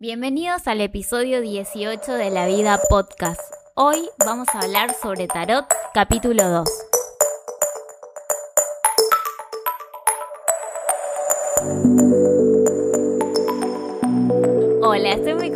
Bienvenidos al episodio 18 de La Vida Podcast. Hoy vamos a hablar sobre Tarot, capítulo 2.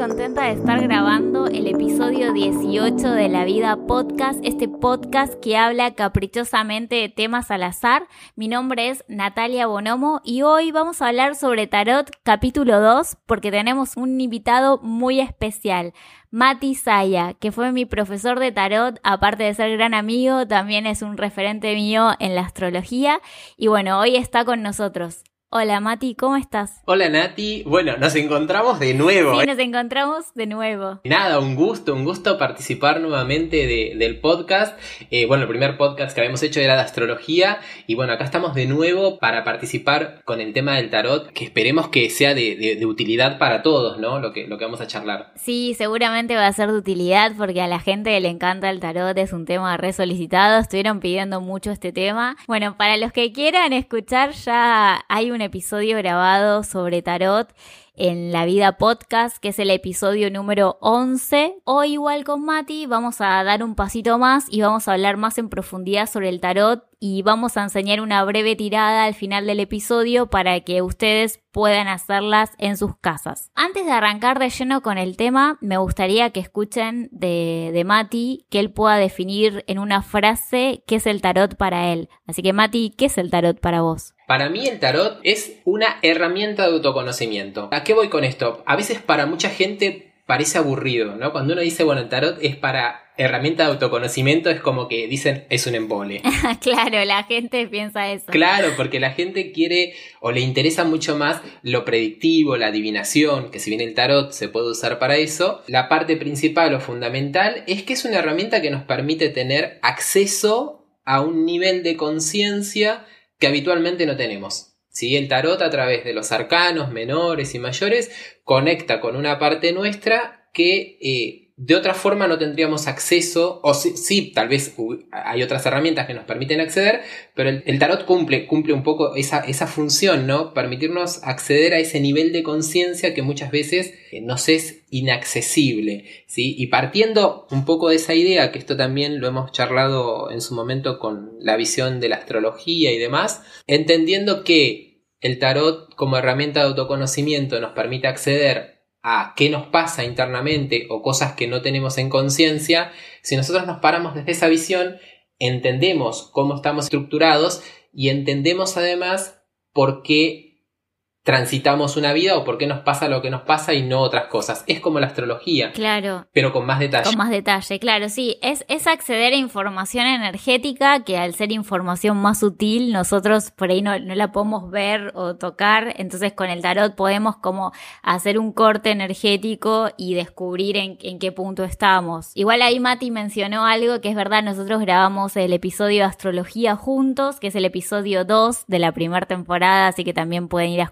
Contenta de estar grabando el episodio 18 de La Vida Podcast, este podcast que habla caprichosamente de temas al azar. Mi nombre es Natalia Bonomo y hoy vamos a hablar sobre Tarot capítulo 2 porque tenemos un invitado muy especial. Mati Saya, que fue mi profesor de tarot, aparte de ser gran amigo, también es un referente mío en la astrología y bueno, hoy está con nosotros. Hola Mati, ¿cómo estás? Hola Nati, bueno, nos encontramos de nuevo. Sí, ¿eh? nos encontramos de nuevo. Nada, un gusto, un gusto participar nuevamente de- del podcast. Eh, bueno, el primer podcast que habíamos hecho era de astrología y bueno, acá estamos de nuevo para participar con el tema del tarot, que esperemos que sea de, de- de utilidad para todos, ¿no? Lo que, lo que vamos a charlar. Sí, seguramente va a ser de utilidad porque a la gente le encanta el tarot, es un tema re solicitado, estuvieron pidiendo mucho este tema. Bueno, para los que quieran escuchar, ya hay episodio grabado sobre tarot en La Vida Podcast, que es el episodio número 11. Hoy igual con Mati vamos a dar un pasito más y vamos a hablar más en profundidad sobre el tarot y vamos a enseñar una breve tirada al final del episodio para que ustedes puedan hacerlas en sus casas. Antes de arrancar de lleno con el tema, me gustaría que escuchen de, de Mati que él pueda definir en una frase qué es el tarot para él. Así que Mati, ¿qué es el tarot para vos? Para mí el tarot es una herramienta de autoconocimiento. ¿A qué voy con esto? A veces para mucha gente parece aburrido, ¿no? Cuando uno dice, bueno, el tarot es para herramienta de autoconocimiento, es como que dicen, es un embole. claro, la gente piensa eso. Claro, porque la gente quiere o le interesa mucho más lo predictivo, la adivinación, que si bien el tarot se puede usar para eso, la parte principal o fundamental es que es una herramienta que nos permite tener acceso a un nivel de conciencia que habitualmente no tenemos. ¿Sí? El tarot a través de los arcanos menores y mayores conecta con una parte nuestra que eh, de otra forma no tendríamos acceso, o sí, sí, tal vez hay otras herramientas que nos permiten acceder, pero el, el tarot cumple, cumple un poco esa, esa función, ¿no? Permitirnos acceder a ese nivel de conciencia que muchas veces eh, nos es inaccesible, ¿sí? Y partiendo un poco de esa idea, que esto también lo hemos charlado en su momento con la visión de la astrología y demás, entendiendo que el tarot como herramienta de autoconocimiento nos permite acceder a qué nos pasa internamente o cosas que no tenemos en conciencia, si nosotros nos paramos desde esa visión, entendemos cómo estamos estructurados y entendemos además por qué transitamos una vida o por qué nos pasa lo que nos pasa y no otras cosas. Es como la astrología, Claro, pero con más detalle. Con más detalle, claro, sí. Es, es acceder a información energética que al ser información más sutil, nosotros por ahí no, no la podemos ver o tocar. Entonces con el tarot podemos como hacer un corte energético y descubrir en, en qué punto estamos. Igual ahí Mati mencionó algo que es verdad, nosotros grabamos el episodio de astrología juntos, que es el episodio 2 de la primera temporada, así que también pueden ir a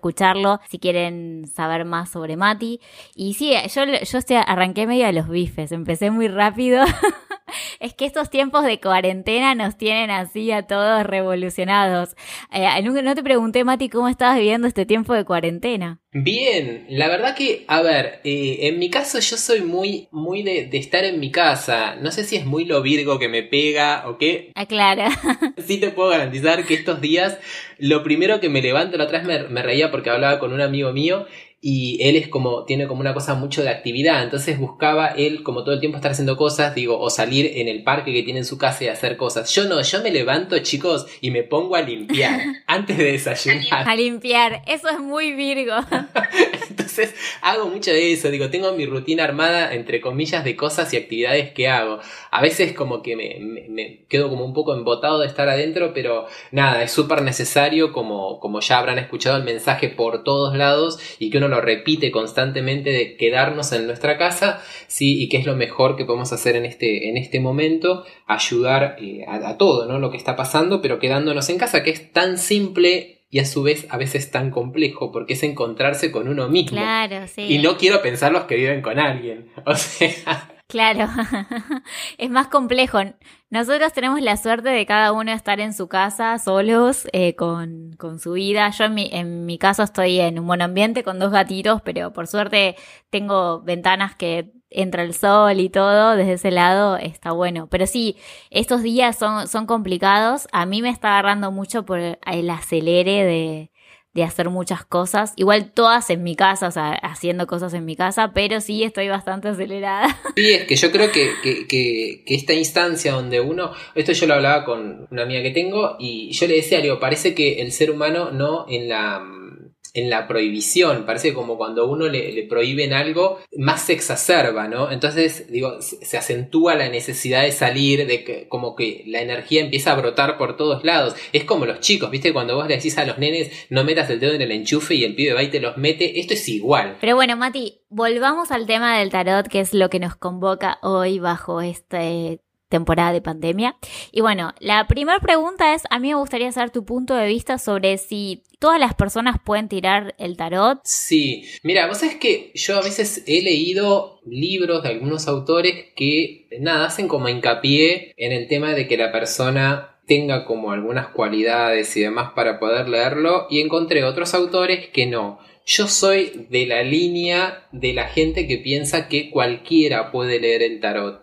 si quieren saber más sobre Mati. Y sí, yo, yo arranqué medio a los bifes, empecé muy rápido. es que estos tiempos de cuarentena nos tienen así a todos revolucionados. Eh, no te pregunté, Mati, cómo estabas viviendo este tiempo de cuarentena. Bien, la verdad que, a ver, eh, en mi caso yo soy muy, muy de, de estar en mi casa. No sé si es muy lo virgo que me pega o qué. Aclara. Sí te puedo garantizar que estos días lo primero que me levanto, la otra vez me, me reía porque hablaba con un amigo mío y él es como, tiene como una cosa mucho de actividad, entonces buscaba él como todo el tiempo estar haciendo cosas, digo, o salir en el parque que tiene en su casa y hacer cosas. Yo no, yo me levanto chicos y me pongo a limpiar antes de desayunar. a limpiar. Eso es muy Virgo. Entonces hago mucho de eso, digo, tengo mi rutina armada entre comillas de cosas y actividades que hago. A veces como que me, quedo como un poco embotado de estar adentro, pero nada, es súper necesario como, como ya habrán escuchado el mensaje por todos lados y que uno lo repite constantemente de quedarnos en nuestra casa, sí, y que es lo mejor que podemos hacer en este, en este momento, ayudar eh, a, a todo, ¿no? Lo que está pasando, pero quedándonos en casa, que es tan simple y a su vez a veces tan complejo, porque es encontrarse con uno mismo. Claro, sí. Y no quiero pensar los que viven con alguien. O sea, Claro, es más complejo. Nosotros tenemos la suerte de cada uno estar en su casa solos, eh, con, con, su vida. Yo en mi, en mi caso estoy en un buen ambiente con dos gatitos, pero por suerte tengo ventanas que entra el sol y todo, desde ese lado está bueno. Pero sí, estos días son, son complicados. A mí me está agarrando mucho por el acelere de, de hacer muchas cosas. Igual todas en mi casa, o sea, haciendo cosas en mi casa, pero sí estoy bastante acelerada. Sí, es que yo creo que, que, que, esta instancia donde uno, esto yo lo hablaba con una amiga que tengo y yo le decía, digo, parece que el ser humano no en la en la prohibición. Parece como cuando uno le, le, prohíben algo, más se exacerba, ¿no? Entonces, digo, se acentúa la necesidad de salir, de que como que la energía empieza a brotar por todos lados. Es como los chicos, ¿viste? Cuando vos le decís a los nenes, no metas el dedo en el enchufe y el pibe va y te los mete, esto es igual. Pero bueno, Mati, volvamos al tema del tarot, que es lo que nos convoca hoy bajo este temporada de pandemia. Y bueno, la primera pregunta es, a mí me gustaría saber tu punto de vista sobre si todas las personas pueden tirar el tarot. Sí, mira, vos sabés que yo a veces he leído libros de algunos autores que, nada, hacen como hincapié en el tema de que la persona tenga como algunas cualidades y demás para poder leerlo y encontré otros autores que no. Yo soy de la línea de la gente que piensa que cualquiera puede leer el tarot.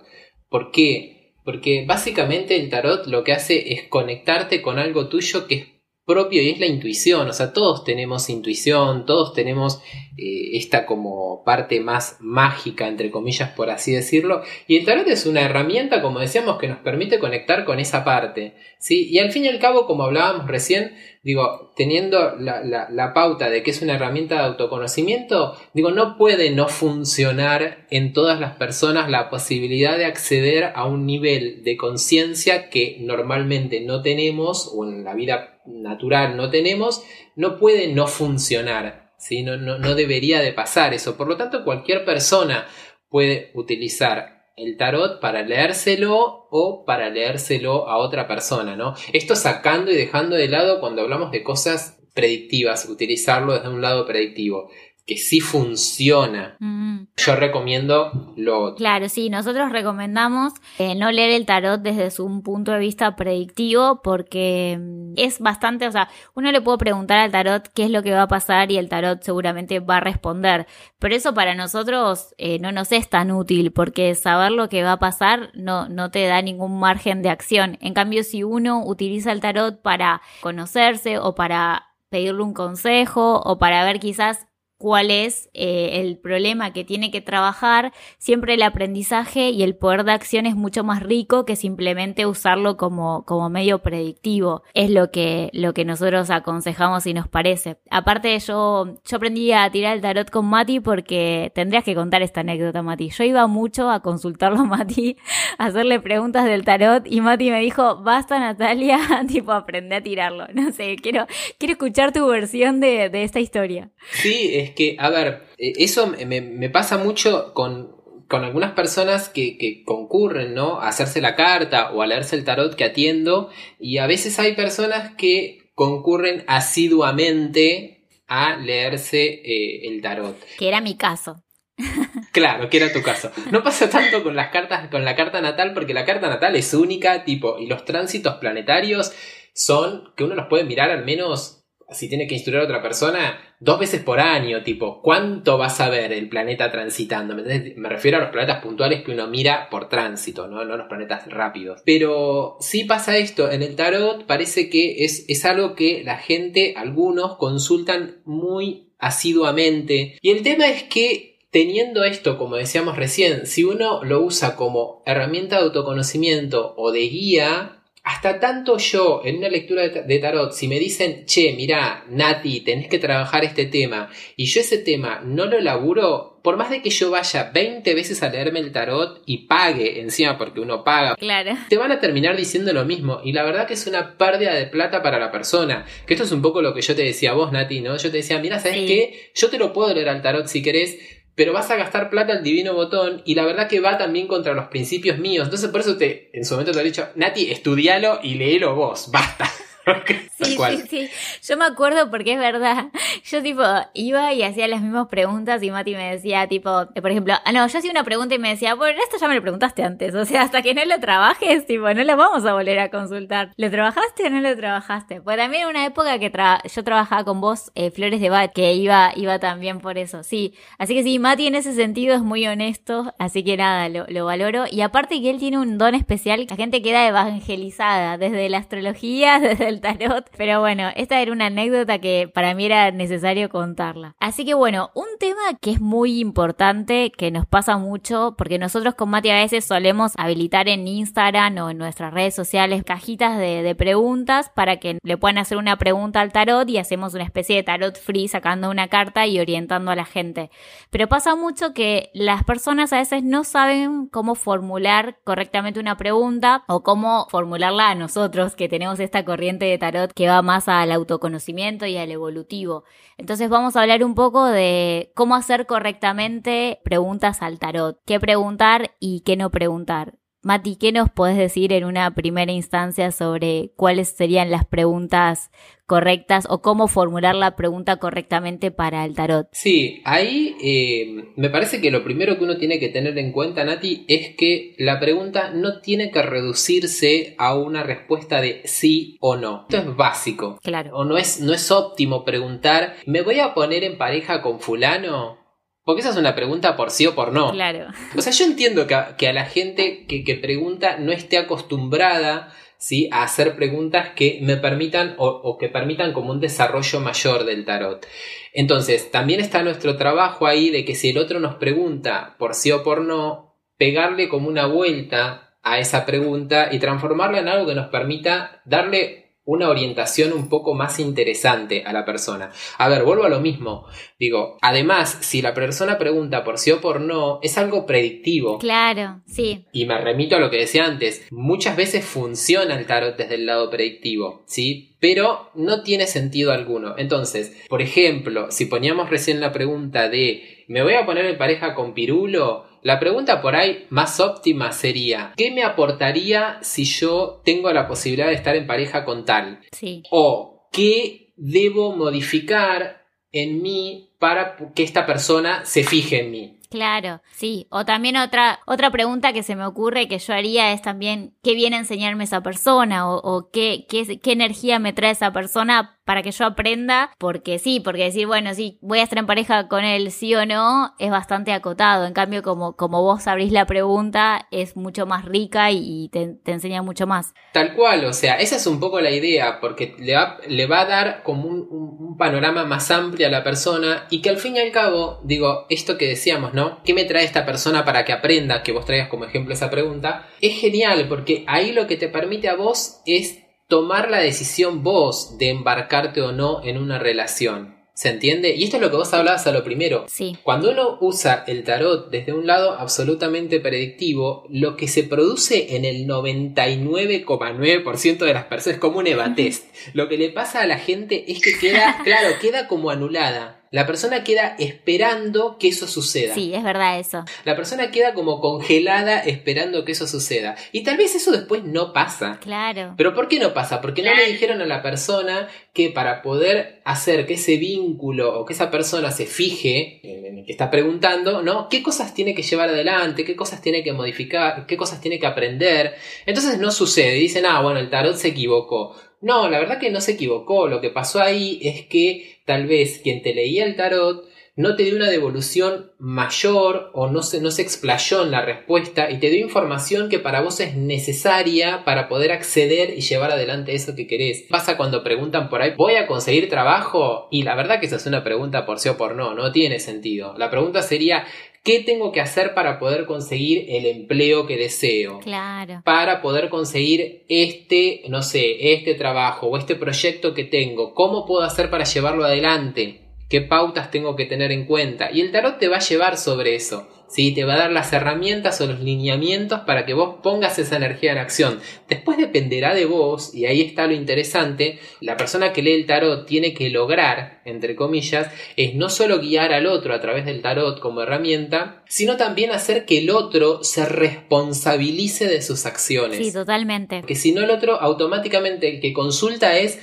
¿Por qué? Porque básicamente el tarot lo que hace es conectarte con algo tuyo que es propio y es la intuición. O sea, todos tenemos intuición, todos tenemos eh, esta como parte más mágica, entre comillas, por así decirlo. Y el tarot es una herramienta, como decíamos, que nos permite conectar con esa parte. ¿sí? Y al fin y al cabo, como hablábamos recién, digo, teniendo la, pauta de que es una herramienta de autoconocimiento, digo, no puede no funcionar en todas las personas la posibilidad de acceder a un nivel de conciencia que normalmente no tenemos o en la vida natural no tenemos, no puede no funcionar. ¿sí? No, no, no debería de pasar eso. Por lo tanto, cualquier persona puede utilizar el tarot para leérselo o para leérselo a otra persona, ¿no? Esto sacando y dejando de lado cuando hablamos de cosas predictivas, utilizarlo desde un lado predictivo que sí funciona. Mm. Yo recomiendo lo Claro, sí, nosotros recomendamos eh, no leer el tarot desde un punto de vista predictivo porque mm, es bastante, o sea, uno le puede preguntar al tarot qué es lo que va a pasar y el tarot seguramente va a responder, pero eso para nosotros eh, no nos es tan útil porque saber lo que va a pasar no, no te da ningún margen de acción. En cambio, si uno utiliza el tarot para conocerse o para pedirle un consejo o para ver quizás cuál es eh, el problema que tiene que trabajar, siempre el aprendizaje y el poder de acción es mucho más rico que simplemente usarlo como, como medio predictivo. Es lo que, lo que nosotros aconsejamos y nos parece. Aparte, yo, yo aprendí a tirar el tarot con Mati porque tendrías que contar esta anécdota, Mati. Yo iba mucho a consultarlo a Mati, a hacerle preguntas del tarot y Mati me dijo, basta Natalia, tipo, aprende a tirarlo. No sé, quiero, quiero escuchar tu versión de, de esta historia. Sí, es que, a ver, eh, eso me, pasa mucho con, con algunas personas que, que, concurren, ¿no? A hacerse la carta o a leerse el tarot que atiendo. Y a veces hay personas que concurren asiduamente a leerse eh, el tarot. Que era mi caso. Claro, que era tu caso. No pasa tanto con las cartas, con la carta natal, porque la carta natal es única, tipo, y los tránsitos planetarios son que uno los puede mirar al menos si tiene que instruir a otra persona, dos veces por año, tipo, ¿cuánto vas a ver el planeta transitando? ¿Me, refiero a los planetas puntuales que uno mira por tránsito, ¿no? no los planetas rápidos. Pero sí pasa esto, en el tarot parece que es, es algo que la gente, algunos, consultan muy asiduamente. Y el tema es que teniendo esto, como decíamos recién, si uno lo usa como herramienta de autoconocimiento o de guía, hasta tanto yo, en una lectura de tarot, si me dicen, che, mira, Nati, tenés que trabajar este tema, y yo ese tema no lo laburo, por más de que yo vaya 20 veces a leerme el tarot y pague encima porque uno paga, claro. te van a terminar diciendo lo mismo. Y la verdad que es una pérdida de plata para la persona. Que esto es un poco lo que yo te decía a vos, Nati, ¿no? Yo te decía, mira, ¿sabes qué? Yo te lo puedo leer al tarot si querés, pero vas a gastar plata al divino botón y la verdad que va también contra los principios míos. Entonces por eso te, en su momento te he dicho, Nati, estudialo y léelo vos, basta. Sí, sí, sí. Yo me acuerdo porque es verdad. Yo tipo iba y hacía las mismas preguntas y Mati me decía tipo, por ejemplo, ah, no, yo hacía una pregunta y me decía, bueno, esto ya me lo preguntaste antes. O sea, hasta que no lo trabajes, tipo, no lo vamos a volver a consultar. ¿Lo trabajaste o no lo trabajaste? Pues también en una época que yo trabajaba con vos, eh, Flores de Bat, que iba, iba también por eso. Sí. Así que sí, Mati en ese sentido es muy honesto. Así que nada, lo, lo valoro. Y aparte que él tiene un don especial, la gente queda evangelizada desde la astrología, desde el tarot pero bueno, esta era una anécdota que para mí era necesario contarla. Así que bueno, un tema que es muy importante, que nos pasa mucho, porque nosotros con Mati a veces solemos habilitar en Instagram o en nuestras redes sociales cajitas de, de preguntas para que le puedan hacer una pregunta al tarot y hacemos una especie de tarot free sacando una carta y orientando a la gente. Pero pasa mucho que las personas a veces no saben cómo formular correctamente una pregunta o cómo formularla a nosotros que tenemos esta corriente de tarot que va más al autoconocimiento y al evolutivo. Entonces vamos a hablar un poco de cómo hacer correctamente preguntas al tarot, qué preguntar y qué no preguntar. Mati, ¿qué nos puedes decir en una primera instancia sobre cuáles serían las preguntas correctas o cómo formular la pregunta correctamente para el tarot? Sí, ahí eh, me parece que lo primero que uno tiene que tener en cuenta, Nati, es que la pregunta no tiene que reducirse a una respuesta de sí o no. Esto es básico. Claro. O no es, no es óptimo preguntar, ¿me voy a poner en pareja con fulano? Porque esa es una pregunta por sí o por no. Claro. O sea, yo entiendo que a, la gente que, pregunta no esté acostumbrada ¿sí? a hacer preguntas que me permitan o, o, que permitan como un desarrollo mayor del tarot. Entonces, también está nuestro trabajo ahí de que si el otro nos pregunta por sí o por no, pegarle como una vuelta a esa pregunta y transformarla en algo que nos permita darle una orientación un poco más interesante a la persona. A ver, vuelvo a lo mismo. Digo, además, si la persona pregunta por sí o por no, es algo predictivo. Claro, sí. Y me remito a lo que decía antes. Muchas veces funciona el tarot desde el lado predictivo, ¿sí? Pero no tiene sentido alguno. Entonces, por ejemplo, si poníamos recién la pregunta de ¿me voy a poner en pareja con Pirulo? La pregunta por ahí más óptima sería, ¿qué me aportaría si yo tengo la posibilidad de estar en pareja con tal? Sí. O ¿qué debo modificar en mí para que esta persona se fije en mí? Claro, sí. O también otra, otra pregunta que se me ocurre que yo haría es también qué viene a enseñarme esa persona o, qué, qué, qué, energía me trae esa persona para que yo aprenda. Porque sí, porque decir, bueno, sí, voy a estar en pareja con él, sí o no, es bastante acotado. En cambio, como, como vos abrís la pregunta, es mucho más rica y, te, enseña mucho más. Tal cual, o sea, esa es un poco la idea, porque le va, le va a dar como un, un panorama más amplio a la persona y que al fin y al cabo, digo, esto que decíamos, ¿no? ¿Qué me trae esta persona para que aprenda? Que vos traigas como ejemplo esa pregunta. Es genial porque ahí lo que te permite a vos es tomar la decisión vos de embarcarte o no en una relación. ¿Se entiende? Y esto es lo que vos hablabas a lo primero. Sí. Cuando uno usa el tarot desde un lado absolutamente predictivo, lo que se produce en el 99,9% de las personas es como un evatest. lo que le pasa a la gente es que queda, claro, queda como anulada. La persona queda esperando que eso suceda. Sí, es verdad eso. La persona queda como congelada esperando que eso suceda. Y tal vez eso después no pasa. Claro. Pero ¿por qué no pasa? Porque no le dijeron a la persona que para poder hacer que ese vínculo o que esa persona se fije en el que está preguntando, ¿no? ¿Qué cosas tiene que llevar adelante? ¿Qué cosas tiene que modificar? ¿Qué cosas tiene que aprender? Entonces no sucede. Dicen, ah, bueno, el tarot se equivocó. No, la verdad que no se equivocó. Lo que pasó ahí es que tal vez quien te leía el tarot no te dio una devolución mayor o no se, no se explayó en la respuesta y te dio información que para vos es necesaria para poder acceder y llevar adelante eso que querés. Pasa cuando preguntan por ahí, ¿voy a conseguir trabajo? Y la verdad que esa es una pregunta por sí o por no, no tiene sentido. La pregunta sería, ¿Qué tengo que hacer para poder conseguir el empleo que deseo? Claro. Para poder conseguir este, no sé, este trabajo o este proyecto que tengo. ¿Cómo puedo hacer para llevarlo adelante? ¿Qué pautas tengo que tener en cuenta? Y el tarot te va a llevar sobre eso. ¿sí? Te va a dar las herramientas o los lineamientos para que vos pongas esa energía en acción. Después dependerá de vos, y ahí está lo interesante, la persona que lee el tarot tiene que lograr, entre comillas, es no solo guiar al otro a través del tarot como herramienta, sino también hacer que el otro se responsabilice de sus acciones. Sí, totalmente. Porque si no el otro automáticamente el que consulta es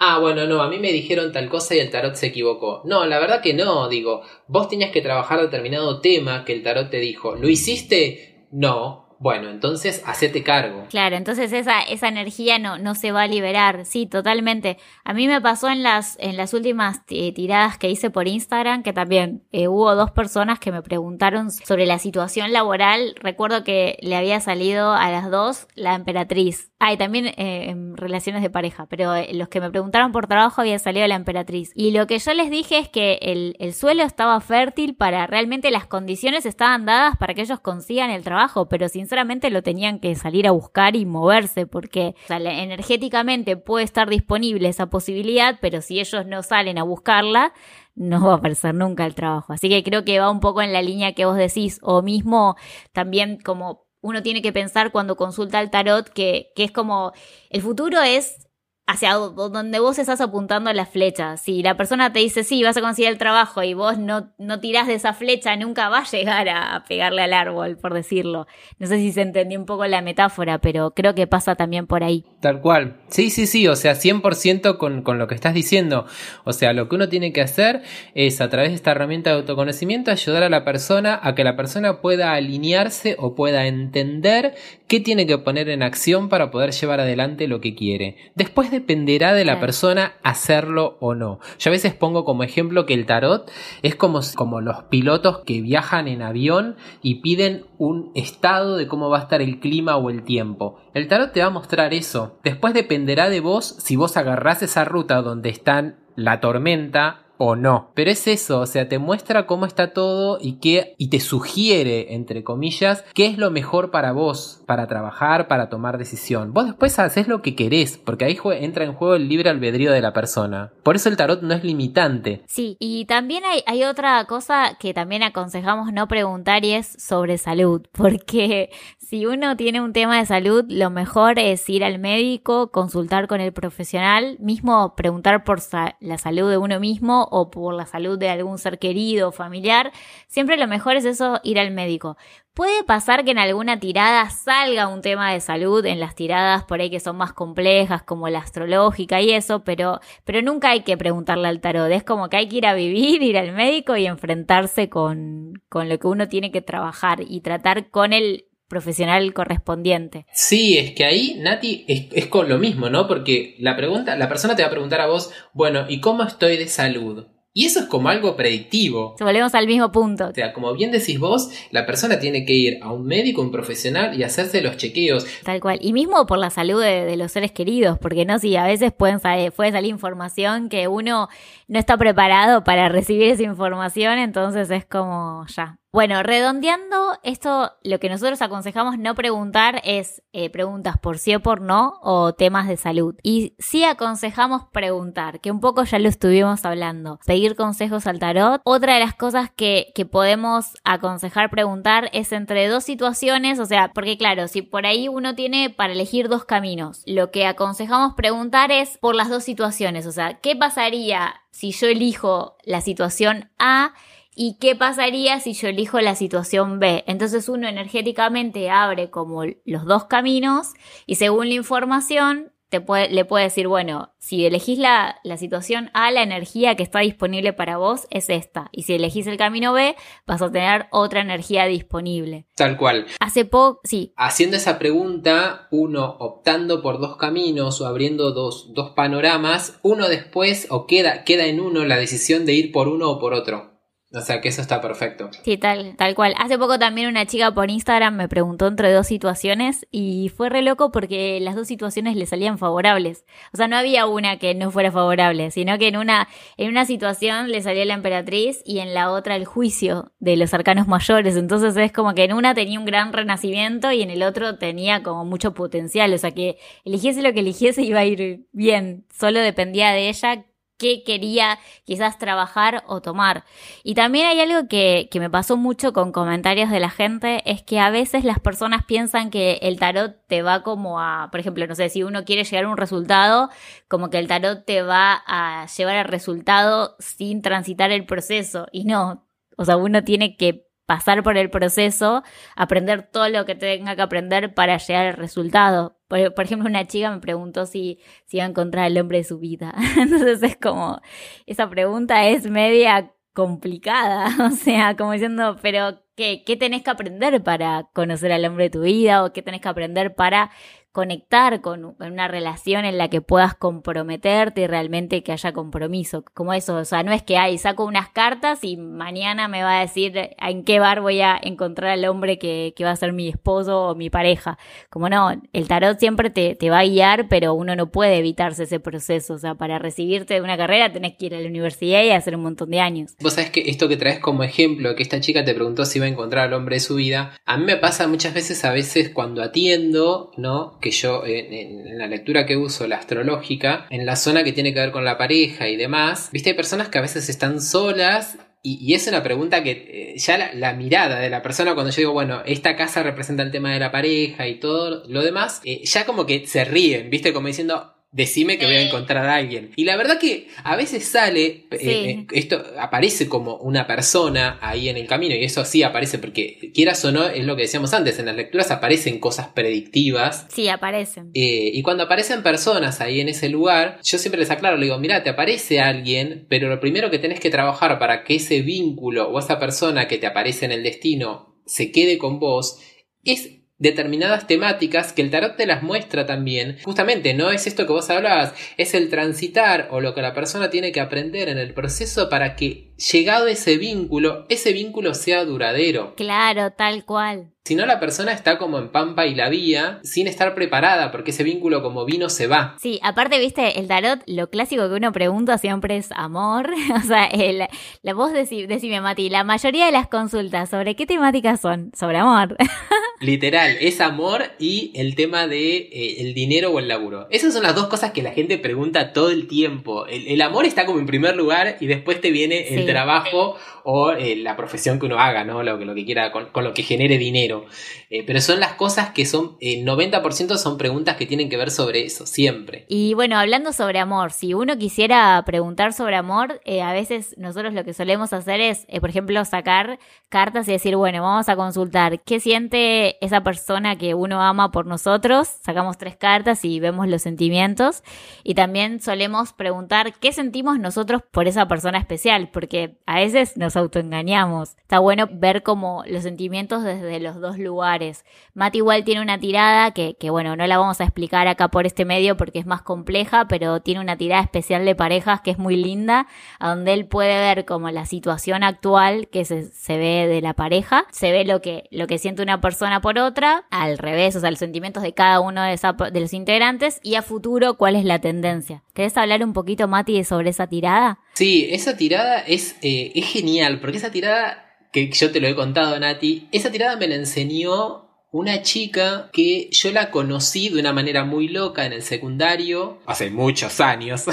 Ah, bueno, no, a mí me dijeron tal cosa y el tarot se equivocó. No, la verdad que no, digo, vos tenías que trabajar determinado tema que el tarot te dijo. ¿Lo hiciste? No. Bueno, entonces hacete cargo. Claro, entonces esa, esa energía no, no se va a liberar. Sí, totalmente. A mí me pasó en las, en las últimas eh, tiradas que hice por Instagram que también eh, hubo dos personas que me preguntaron sobre la situación laboral. Recuerdo que le había salido a las dos la emperatriz. Ah, y también eh, en relaciones de pareja, pero los que me preguntaron por trabajo había salido la emperatriz. Y lo que yo les dije es que el, el suelo estaba fértil para realmente las condiciones estaban dadas para que ellos consigan el trabajo, pero sin sinceramente lo tenían que salir a buscar y moverse porque energéticamente puede estar disponible esa posibilidad, pero si ellos no salen a buscarla, no va a aparecer nunca el trabajo. Así que creo que va un poco en la línea que vos decís, o mismo también como uno tiene que pensar cuando consulta el tarot que, que es como el futuro es hacia donde vos estás apuntando la flecha. Si la persona te dice, sí, vas a conseguir el trabajo y vos no, no tirás de esa flecha, nunca va a llegar a, pegarle al árbol, por decirlo. No sé si se entendió un poco la metáfora, pero creo que pasa también por ahí. Tal cual. Sí, sí, sí, o sea, 100% con, con lo que estás diciendo. O sea, lo que uno tiene que hacer es, a través de esta herramienta de autoconocimiento, ayudar a la persona a que la persona pueda alinearse o pueda entender qué tiene que poner en acción para poder llevar adelante lo que quiere. Después de dependerá de la persona hacerlo o no. Yo a veces pongo como ejemplo que el tarot es como, como los pilotos que viajan en avión y piden un estado de cómo va a estar el clima o el tiempo. El tarot te va a mostrar eso. Después dependerá de vos si vos agarrás esa ruta donde están la tormenta o no. Pero es eso, o sea, te muestra cómo está todo y qué y te sugiere, entre comillas, qué es lo mejor para vos, para trabajar, para tomar decisión. Vos después haces lo que querés, porque ahí entra en juego el libre albedrío de la persona. Por eso el tarot no es limitante. Sí, y también hay, otra cosa que también aconsejamos no preguntar y es sobre salud, porque si uno tiene un tema de salud, lo mejor es ir al médico, consultar con el profesional, mismo preguntar por la salud de uno mismo o por la salud de algún ser querido o familiar. Siempre lo mejor es eso, ir al médico. Puede pasar que en alguna tirada salga un tema de salud, en las tiradas por ahí que son más complejas, como la astrológica y eso, pero, pero nunca hay que preguntarle al tarot. Es como que hay que ir a vivir, ir al médico y enfrentarse con, con lo que uno tiene que trabajar y tratar con el profesional correspondiente. Sí, es que ahí, Nati, es, con lo mismo, ¿no? Porque la pregunta, la persona te va a preguntar a vos, bueno, ¿y cómo estoy de salud? Y eso es como algo predictivo. Volvemos al mismo punto. O sea, como bien decís vos, la persona tiene que ir a un médico, un profesional y hacerse los chequeos. Tal cual. Y mismo por la salud de, los seres queridos, porque no, si a veces pueden puede salir información que uno no está preparado para recibir esa información, entonces es como ya, bueno, redondeando, esto lo que nosotros aconsejamos no preguntar es eh, preguntas por sí o por no o temas de salud. Y sí aconsejamos preguntar, que un poco ya lo estuvimos hablando, pedir consejos al tarot. Otra de las cosas que, que podemos aconsejar preguntar es entre dos situaciones, o sea, porque claro, si por ahí uno tiene para elegir dos caminos, lo que aconsejamos preguntar es por las dos situaciones, o sea, ¿qué pasaría si yo elijo la situación A? ¿Y qué pasaría si yo elijo la situación B? Entonces uno energéticamente abre como los dos caminos y según la información te puede, le puede decir, bueno, si elegís la, la, situación A, la energía que está disponible para vos es esta. Y si elegís el camino B, vas a tener otra energía disponible. Tal cual. Hace poco, sí. Haciendo esa pregunta, uno optando por dos caminos o abriendo dos, dos panoramas, uno después o queda, queda en uno la decisión de ir por uno o por otro. O sea que eso está perfecto. Sí, tal, tal cual. Hace poco también una chica por Instagram me preguntó entre dos situaciones y fue re loco porque las dos situaciones le salían favorables. O sea, no había una que no fuera favorable, sino que en una, en una situación le salía la emperatriz y en la otra el juicio de los arcanos mayores. Entonces es como que en una tenía un gran renacimiento y en el otro tenía como mucho potencial. O sea que eligiese lo que eligiese iba a ir bien. Solo dependía de ella qué quería quizás trabajar o tomar. Y también hay algo que, que, me pasó mucho con comentarios de la gente, es que a veces las personas piensan que el tarot te va como a, por ejemplo, no sé, si uno quiere llegar a un resultado, como que el tarot te va a llevar al resultado sin transitar el proceso. Y no, o sea, uno tiene que pasar por el proceso, aprender todo lo que tenga que aprender para llegar al resultado Por, por, ejemplo, una chica me preguntó si, si iba a encontrar al hombre de su vida. Entonces es como, esa pregunta es media complicada, o sea, como diciendo, pero ¿qué, ¿qué tenés que aprender para conocer al hombre de tu vida? ¿O qué tenés que aprender para conectar con, una relación en la que puedas comprometerte y realmente que haya compromiso, como eso, o sea, no es que, ay, saco unas cartas y mañana me va a decir en qué bar voy a encontrar al hombre que, va a ser mi esposo o mi pareja, como no, el tarot siempre te, te, va a guiar, pero uno no puede evitarse ese proceso, o sea, para recibirte de una carrera tenés que ir a la universidad y hacer un montón de años. Vos sabés que esto que traes como ejemplo, que esta chica te preguntó si iba a encontrar al hombre de su vida, a mí me pasa muchas veces, a veces cuando atiendo, ¿no? Que yo en, la lectura que uso, la astrológica, en la zona que tiene que ver con la pareja y demás, viste, hay personas que a veces están solas y, es una pregunta que eh, ya la, mirada de la persona cuando yo digo, bueno, esta casa representa el tema de la pareja y todo lo demás, eh, ya como que se ríen, viste, como diciendo, Decime que voy a encontrar a alguien. Y la verdad que a veces sale, eh, eh, esto aparece como una persona ahí en el camino, y eso sí aparece porque, quieras o no, es lo que decíamos antes, en las lecturas aparecen cosas predictivas. Sí, aparecen. Eh, y cuando aparecen personas ahí en ese lugar, yo siempre les aclaro, le digo, mira, te aparece alguien, pero lo primero que tenés que trabajar para que ese vínculo o esa persona que te aparece en el destino se quede con vos, es determinadas temáticas que el tarot te las muestra también. Justamente, no es esto que vos hablabas, es el transitar o lo que la persona tiene que aprender en el proceso para que, llegado ese vínculo, ese vínculo sea duradero. Claro, tal cual. Si no, la persona está como en pampa y la vía sin estar preparada porque ese vínculo como vino se va. Sí, aparte, viste, el tarot, lo clásico que uno pregunta siempre es amor. o sea, el, la voz decime, Mati, la mayoría de las consultas, ¿sobre qué temáticas son? Sobre amor. Literal, es amor y el tema de eh, el dinero o el laburo. Esas son las dos cosas que la gente pregunta todo el tiempo. El, amor está como en primer lugar y después te viene el trabajo o eh, la profesión que uno haga, ¿no? Lo, lo que quiera, con, lo que genere dinero. Eh, pero son las cosas que son, el 90% son preguntas que tienen que ver sobre eso, siempre. Y bueno, hablando sobre amor, si uno quisiera preguntar sobre amor, a veces nosotros lo que solemos hacer es, por ejemplo, sacar cartas y decir, bueno, vamos a consultar qué siente esa persona que uno ama por nosotros. Sacamos tres cartas y vemos los sentimientos. Y también solemos preguntar qué sentimos nosotros por esa persona especial, porque a veces nos autoengañamos. Está bueno ver como los sentimientos desde los dos lugares. Mati igual tiene una tirada que, que, bueno, no la vamos a explicar acá por este medio porque es más compleja, pero tiene una tirada especial de parejas que es muy linda, a donde él puede ver como la situación actual que se, se ve de la pareja, se ve lo que, lo que siente una persona por otra, al revés, o sea, los sentimientos de cada uno de, de los integrantes y a futuro cuál es la tendencia. ¿Querés hablar un poquito, Mati, sobre esa tirada? Sí, esa tirada es, eh, es genial, porque esa tirada, que yo te lo he contado, Nati, esa tirada me la enseñó una chica que yo la conocí de una manera muy loca en el secundario hace muchos años.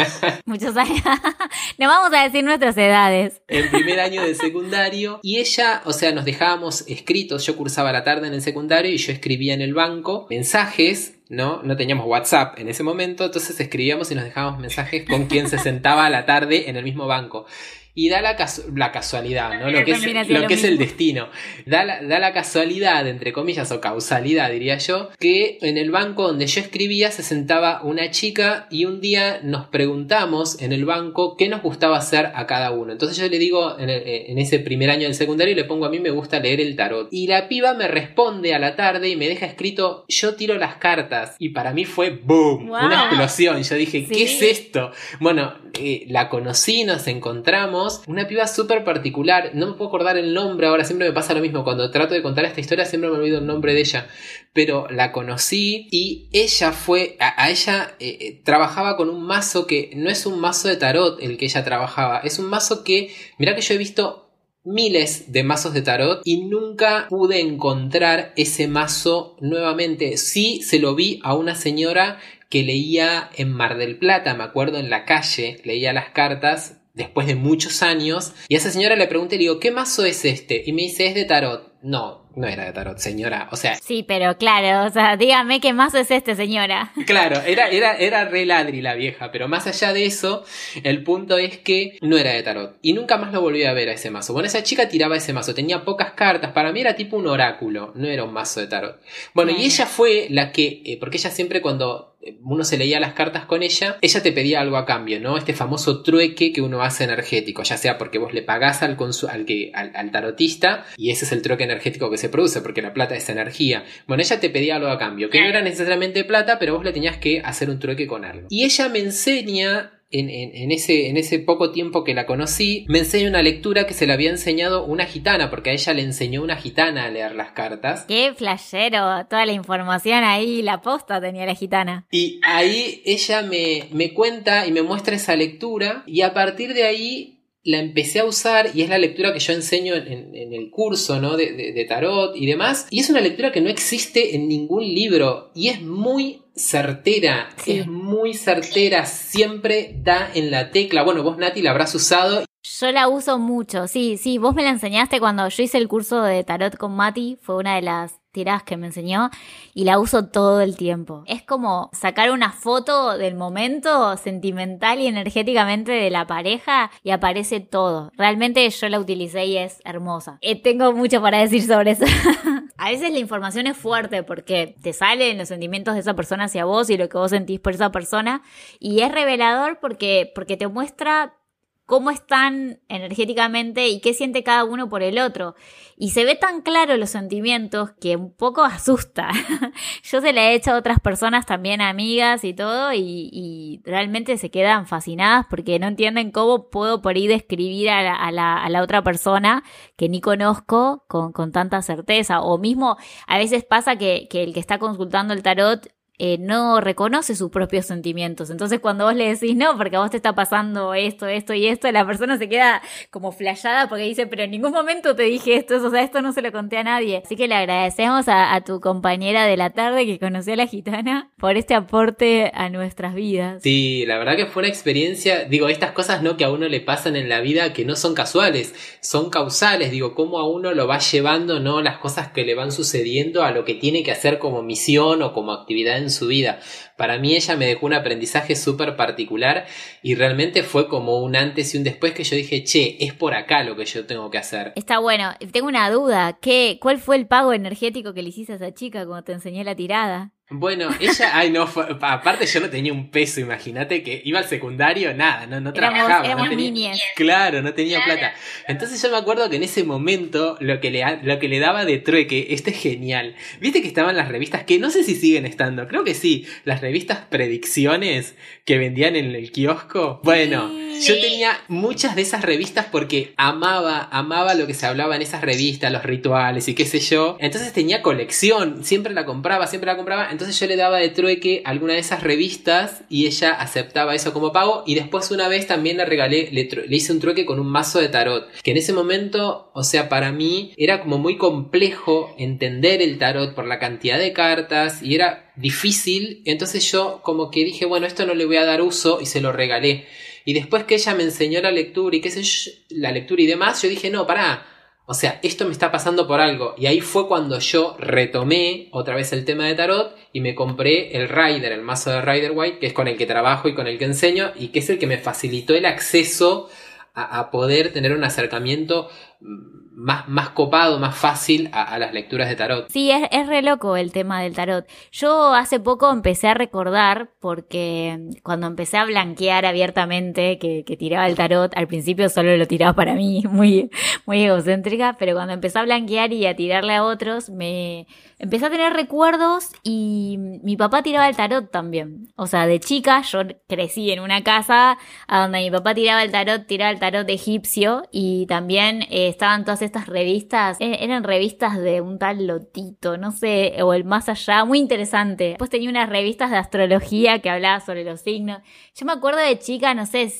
muchos años. no vamos a decir nuestras edades. El primer año de secundario. Y ella, o sea, nos dejábamos escritos. Yo cursaba la tarde en el secundario y yo escribía en el banco mensajes ¿no? No teníamos WhatsApp en ese momento, entonces escribíamos y nos dejábamos mensajes con quien se sentaba a la tarde en el mismo banco y da la, la casualidad, ¿no? Lo que, es, lo que es el destino. Da la, da la casualidad, entre comillas, o causalidad, diría yo, que en el banco donde yo escribía se sentaba una chica y un día nos preguntamos en el banco qué nos gustaba hacer a cada uno. Entonces yo le digo en, en ese primer año del secundario le pongo a mí me gusta leer el tarot. Y la piba me responde a la tarde y me deja escrito yo tiro las cartas. Y para mí fue boom, una explosión. Yo dije, ¿qué es esto? Bueno, eh, la conocí, nos encontramos una piba súper particular, no me puedo acordar el nombre ahora, siempre me pasa lo mismo, cuando trato de contar esta historia siempre me olvido el nombre de ella, pero la conocí y ella fue, a, ella eh, eh, trabajaba con un mazo que no es un mazo de tarot el que ella trabajaba, es un mazo que, mira que yo he visto miles de mazos de tarot y nunca pude encontrar ese mazo nuevamente. Sí se lo vi a una señora que leía en Mar del Plata, me acuerdo en la calle, leía las cartas después de muchos años, y a esa señora le pregunté, le digo, ¿qué mazo es este? Y me dice, es de tarot. No, no era de tarot, señora. O sea. Sí, pero claro, o sea, dígame qué mazo es este, señora. Claro, era, era, era re ladri la vieja, pero más allá de eso, el punto es que no era de tarot. Y nunca más lo volví a ver a ese mazo. Bueno, esa chica tiraba ese mazo, tenía pocas cartas. Para mí era tipo un oráculo, no era un mazo de tarot. Bueno, y ella fue la que, eh, porque ella siempre cuando uno se leía las cartas con ella, ella te pedía algo a cambio, ¿no? Este famoso trueque que uno hace energético, ya sea porque vos le pagás al, al, que, al, tarotista y ese es el trueque energético que se produce, porque la plata es energía. Bueno, ella te pedía algo a cambio, que no era necesariamente plata, pero vos le tenías que hacer un trueque con algo. Y ella me enseña en, ese, en ese poco tiempo que la conocí, me enseña una lectura que se le había enseñado una gitana, porque a ella le enseñó una gitana a leer las cartas. Qué flashero, toda la información ahí, la posta tenía la gitana. Y ahí ella me, me cuenta y me muestra esa lectura, y a partir de ahí la empecé a usar y es la lectura que yo enseño en, el curso ¿no? de, de, tarot y demás. Y es una lectura que no existe en ningún libro y es muy certera, es muy certera, siempre da en la tecla. Bueno, vos Nati la habrás usado. Yo la uso mucho, sí, sí, vos me la enseñaste cuando yo hice el curso de tarot con Mati, fue una de las tiradas que me enseñó y la uso todo el tiempo. Es como sacar una foto del momento sentimental y energéticamente de la pareja y aparece todo. Realmente yo la utilicé y es hermosa. Eh, tengo mucho para decir sobre eso. A veces la información es fuerte porque te salen los sentimientos de esa persona hacia vos y lo que vos sentís por esa persona y es revelador porque, porque te muestra cómo están energéticamente y qué siente cada uno por el otro. Y se ve tan claro los sentimientos que un poco asusta. Yo se la he hecho a otras personas también, amigas y todo, y, realmente se quedan fascinadas porque no entienden cómo puedo por ahí describir a la, otra persona que ni conozco con, tanta certeza. O mismo, a veces pasa que, que el que está consultando el tarot eh, no reconoce sus propios sentimientos. Entonces cuando vos le decís no, porque a vos te está pasando esto, esto y esto, la persona se queda como flayada porque dice, pero en ningún momento te dije esto, o sea, esto no se lo conté a nadie. Así que le agradecemos a, tu compañera de la tarde que conoció a la gitana por este aporte a nuestras vidas. Sí, la verdad que fue una experiencia, digo, estas cosas no que a uno le pasan en la vida que no son casuales, son causales, digo, cómo a uno lo va llevando, ¿no? Las cosas que le van sucediendo a lo que tiene que hacer como misión o como actividad su vida. Para mí ella me dejó un aprendizaje súper particular y realmente fue como un antes y un después que yo dije, che, es por acá lo que yo tengo que hacer. Está bueno, tengo una duda, ¿qué, ¿cuál fue el pago energético que le hiciste a esa chica cuando te enseñé la tirada? Bueno, ella, ay no, aparte yo no tenía un peso, imagínate que iba al secundario, nada, no, no trabajaba. Éramos no tenía, Claro, no tenía plata. Entonces yo me acuerdo que en ese momento lo que, le, lo que le daba de trueque, este es genial. Viste que estaban las revistas, que no sé si siguen estando, creo que sí, las revistas predicciones que vendían en el kiosco. Bueno, yo tenía muchas de esas revistas porque amaba, amaba lo que se hablaba en esas revistas, los rituales y qué sé yo. Entonces tenía colección, siempre la compraba, siempre la compraba entonces yo le daba de trueque alguna de esas revistas y ella aceptaba eso como pago. Y después una vez también le regalé, le, hice un trueque con un mazo de tarot. Que en ese momento, o sea, para mí era como muy complejo entender el tarot por la cantidad de cartas y era difícil. Entonces yo como que dije, bueno, esto no le voy a dar uso y se lo regalé. Y después que ella me enseñó la lectura y qué sé yo, la lectura y demás, yo dije, no, pará o sea, esto me está pasando por algo. Y ahí fue cuando yo retomé otra vez el tema de tarot y me compré el Rider, el mazo de Rider White, que es con el que trabajo y con el que enseño, y que es el que me facilitó el acceso a, a poder tener un acercamiento más, más copado, más fácil a, las lecturas de tarot. Sí, es, es re loco el tema del tarot. Yo hace poco empecé a recordar, porque cuando empecé a blanquear abiertamente que, tiraba el tarot, al principio solo lo tiraba para mí, muy, muy egocéntrica, pero cuando empecé a blanquear y a tirarle a otros, me empecé a tener recuerdos y mi papá tiraba el tarot también. O sea, de chica yo crecí en una casa a donde mi papá tiraba el tarot, tiraba el tarot egipcio y también eh, estaban todas estas revistas, e-, eran revistas de un tal Lotito, no sé, o el más allá, muy interesante. Después tenía unas revistas de astrología que hablaba sobre los signos. Yo me acuerdo de chica, no sé,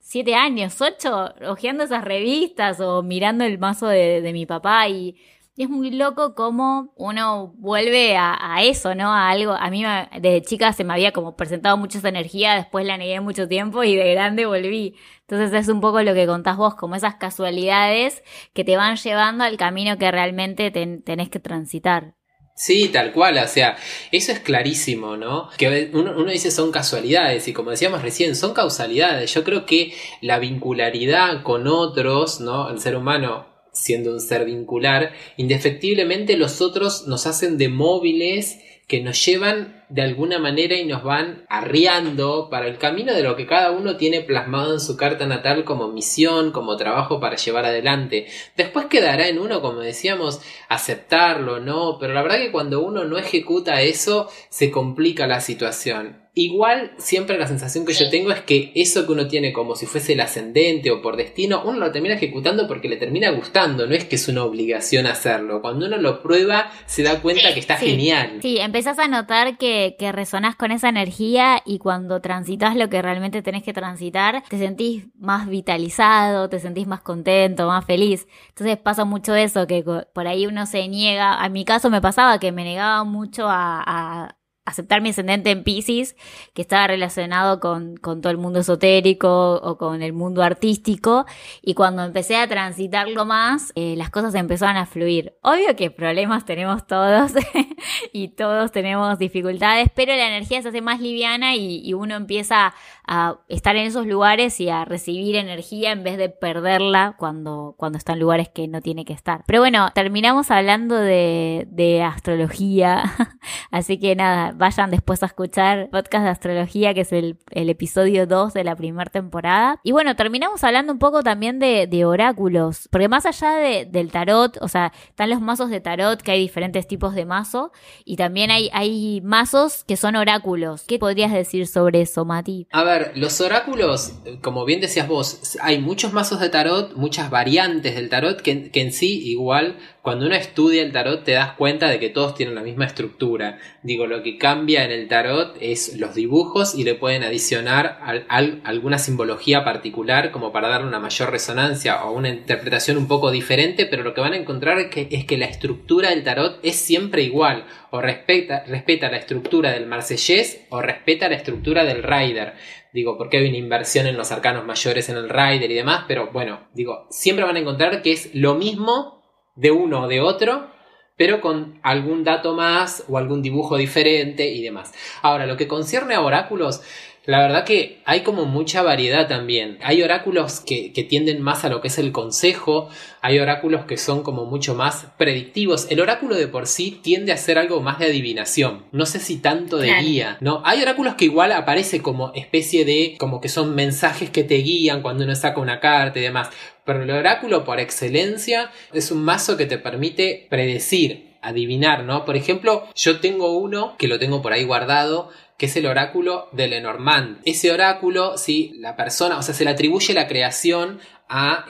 siete años, ocho, hojeando esas revistas o mirando el mazo de, de mi papá y Y es muy loco cómo uno vuelve a, eso, ¿no? A algo. A mí desde chica se me había como presentado mucha esa energía, después la negué mucho tiempo y de grande volví. Entonces es un poco lo que contás vos, como esas casualidades que te van llevando al camino que realmente tenés que transitar. Sí, tal cual, o sea, eso es clarísimo, ¿no? Que uno, uno, dice son casualidades y como decíamos recién, son causalidades. Yo creo que la vincularidad con otros, ¿no? El ser humano siendo un ser vincular, indefectiblemente los otros nos hacen de móviles que nos llevan de alguna manera y nos van arriando para el camino de lo que cada uno tiene plasmado en su carta natal como misión, como trabajo para llevar adelante. Después quedará en uno, como decíamos, aceptarlo, ¿no? Pero la verdad que cuando uno no ejecuta eso, se complica la situación. Igual siempre la sensación que yo tengo es que eso que uno tiene como si fuese el ascendente o por destino, uno lo termina ejecutando porque le termina gustando, no es que es una obligación hacerlo. Cuando uno lo prueba se da cuenta que está genial. Sí, empezás a notar que, que resonás con esa energía y cuando transitas lo que realmente tenés que transitar, te sentís más vitalizado, te sentís más contento, más feliz. Entonces pasa mucho eso, que por ahí uno se niega, a mi caso me pasaba que me negaba mucho a aceptar mi ascendente en Pisces, que estaba relacionado con, con, todo el mundo esotérico o con el mundo artístico, y cuando empecé a transitarlo más, eh, las cosas empezaron a fluir. Obvio que problemas tenemos todos y todos tenemos dificultades, pero la energía se hace más liviana y, y uno empieza a estar en esos lugares y a recibir energía en vez de perderla cuando, cuando está en lugares que no tiene que estar. Pero bueno, terminamos hablando de, de astrología, así que nada, vayan después a escuchar podcast de astrología, que es el, episodio 2 de la primera temporada. Y bueno, terminamos hablando un poco también de, oráculos, porque más allá de, del tarot, o sea, están los mazos de tarot, que hay diferentes tipos de mazo, y también hay, hay mazos que son oráculos. ¿Qué podrías decir sobre eso, Mati? A ver, los oráculos, como bien decías vos, hay muchos mazos de tarot, muchas variantes del tarot que, en sí igual cuando uno estudia el tarot te das cuenta de que todos tienen la misma estructura. Digo, lo que cambia en el tarot es los dibujos y le pueden adicionar alguna simbología particular como para darle una mayor resonancia o una interpretación un poco diferente, pero lo que van a encontrar es que, es que la estructura del tarot es siempre igual, o respeta, respeta la estructura del marsellés o respeta la estructura del rider. Digo, porque hay una inversión en los arcanos mayores en el rider y demás, pero bueno, digo, siempre van a encontrar que es lo mismo de uno o de otro, pero con algún dato más o algún dibujo diferente y demás. Ahora, lo que concierne a oráculos, la verdad que hay como mucha variedad también. Hay oráculos que, tienden más a lo que es el consejo, hay oráculos que son como mucho más predictivos. El oráculo de por sí tiende a ser algo más de adivinación, no sé si tanto de guía, ¿no? Hay oráculos que igual aparece como especie de, como que son mensajes que te guían cuando uno saca una carta y demás, pero el oráculo por excelencia es un mazo que te permite predecir, adivinar, ¿no? Por ejemplo, yo tengo uno que lo tengo por ahí guardado, que es el oráculo de Lenormand. Ese oráculo, sí, la persona, o sea, se le atribuye la creación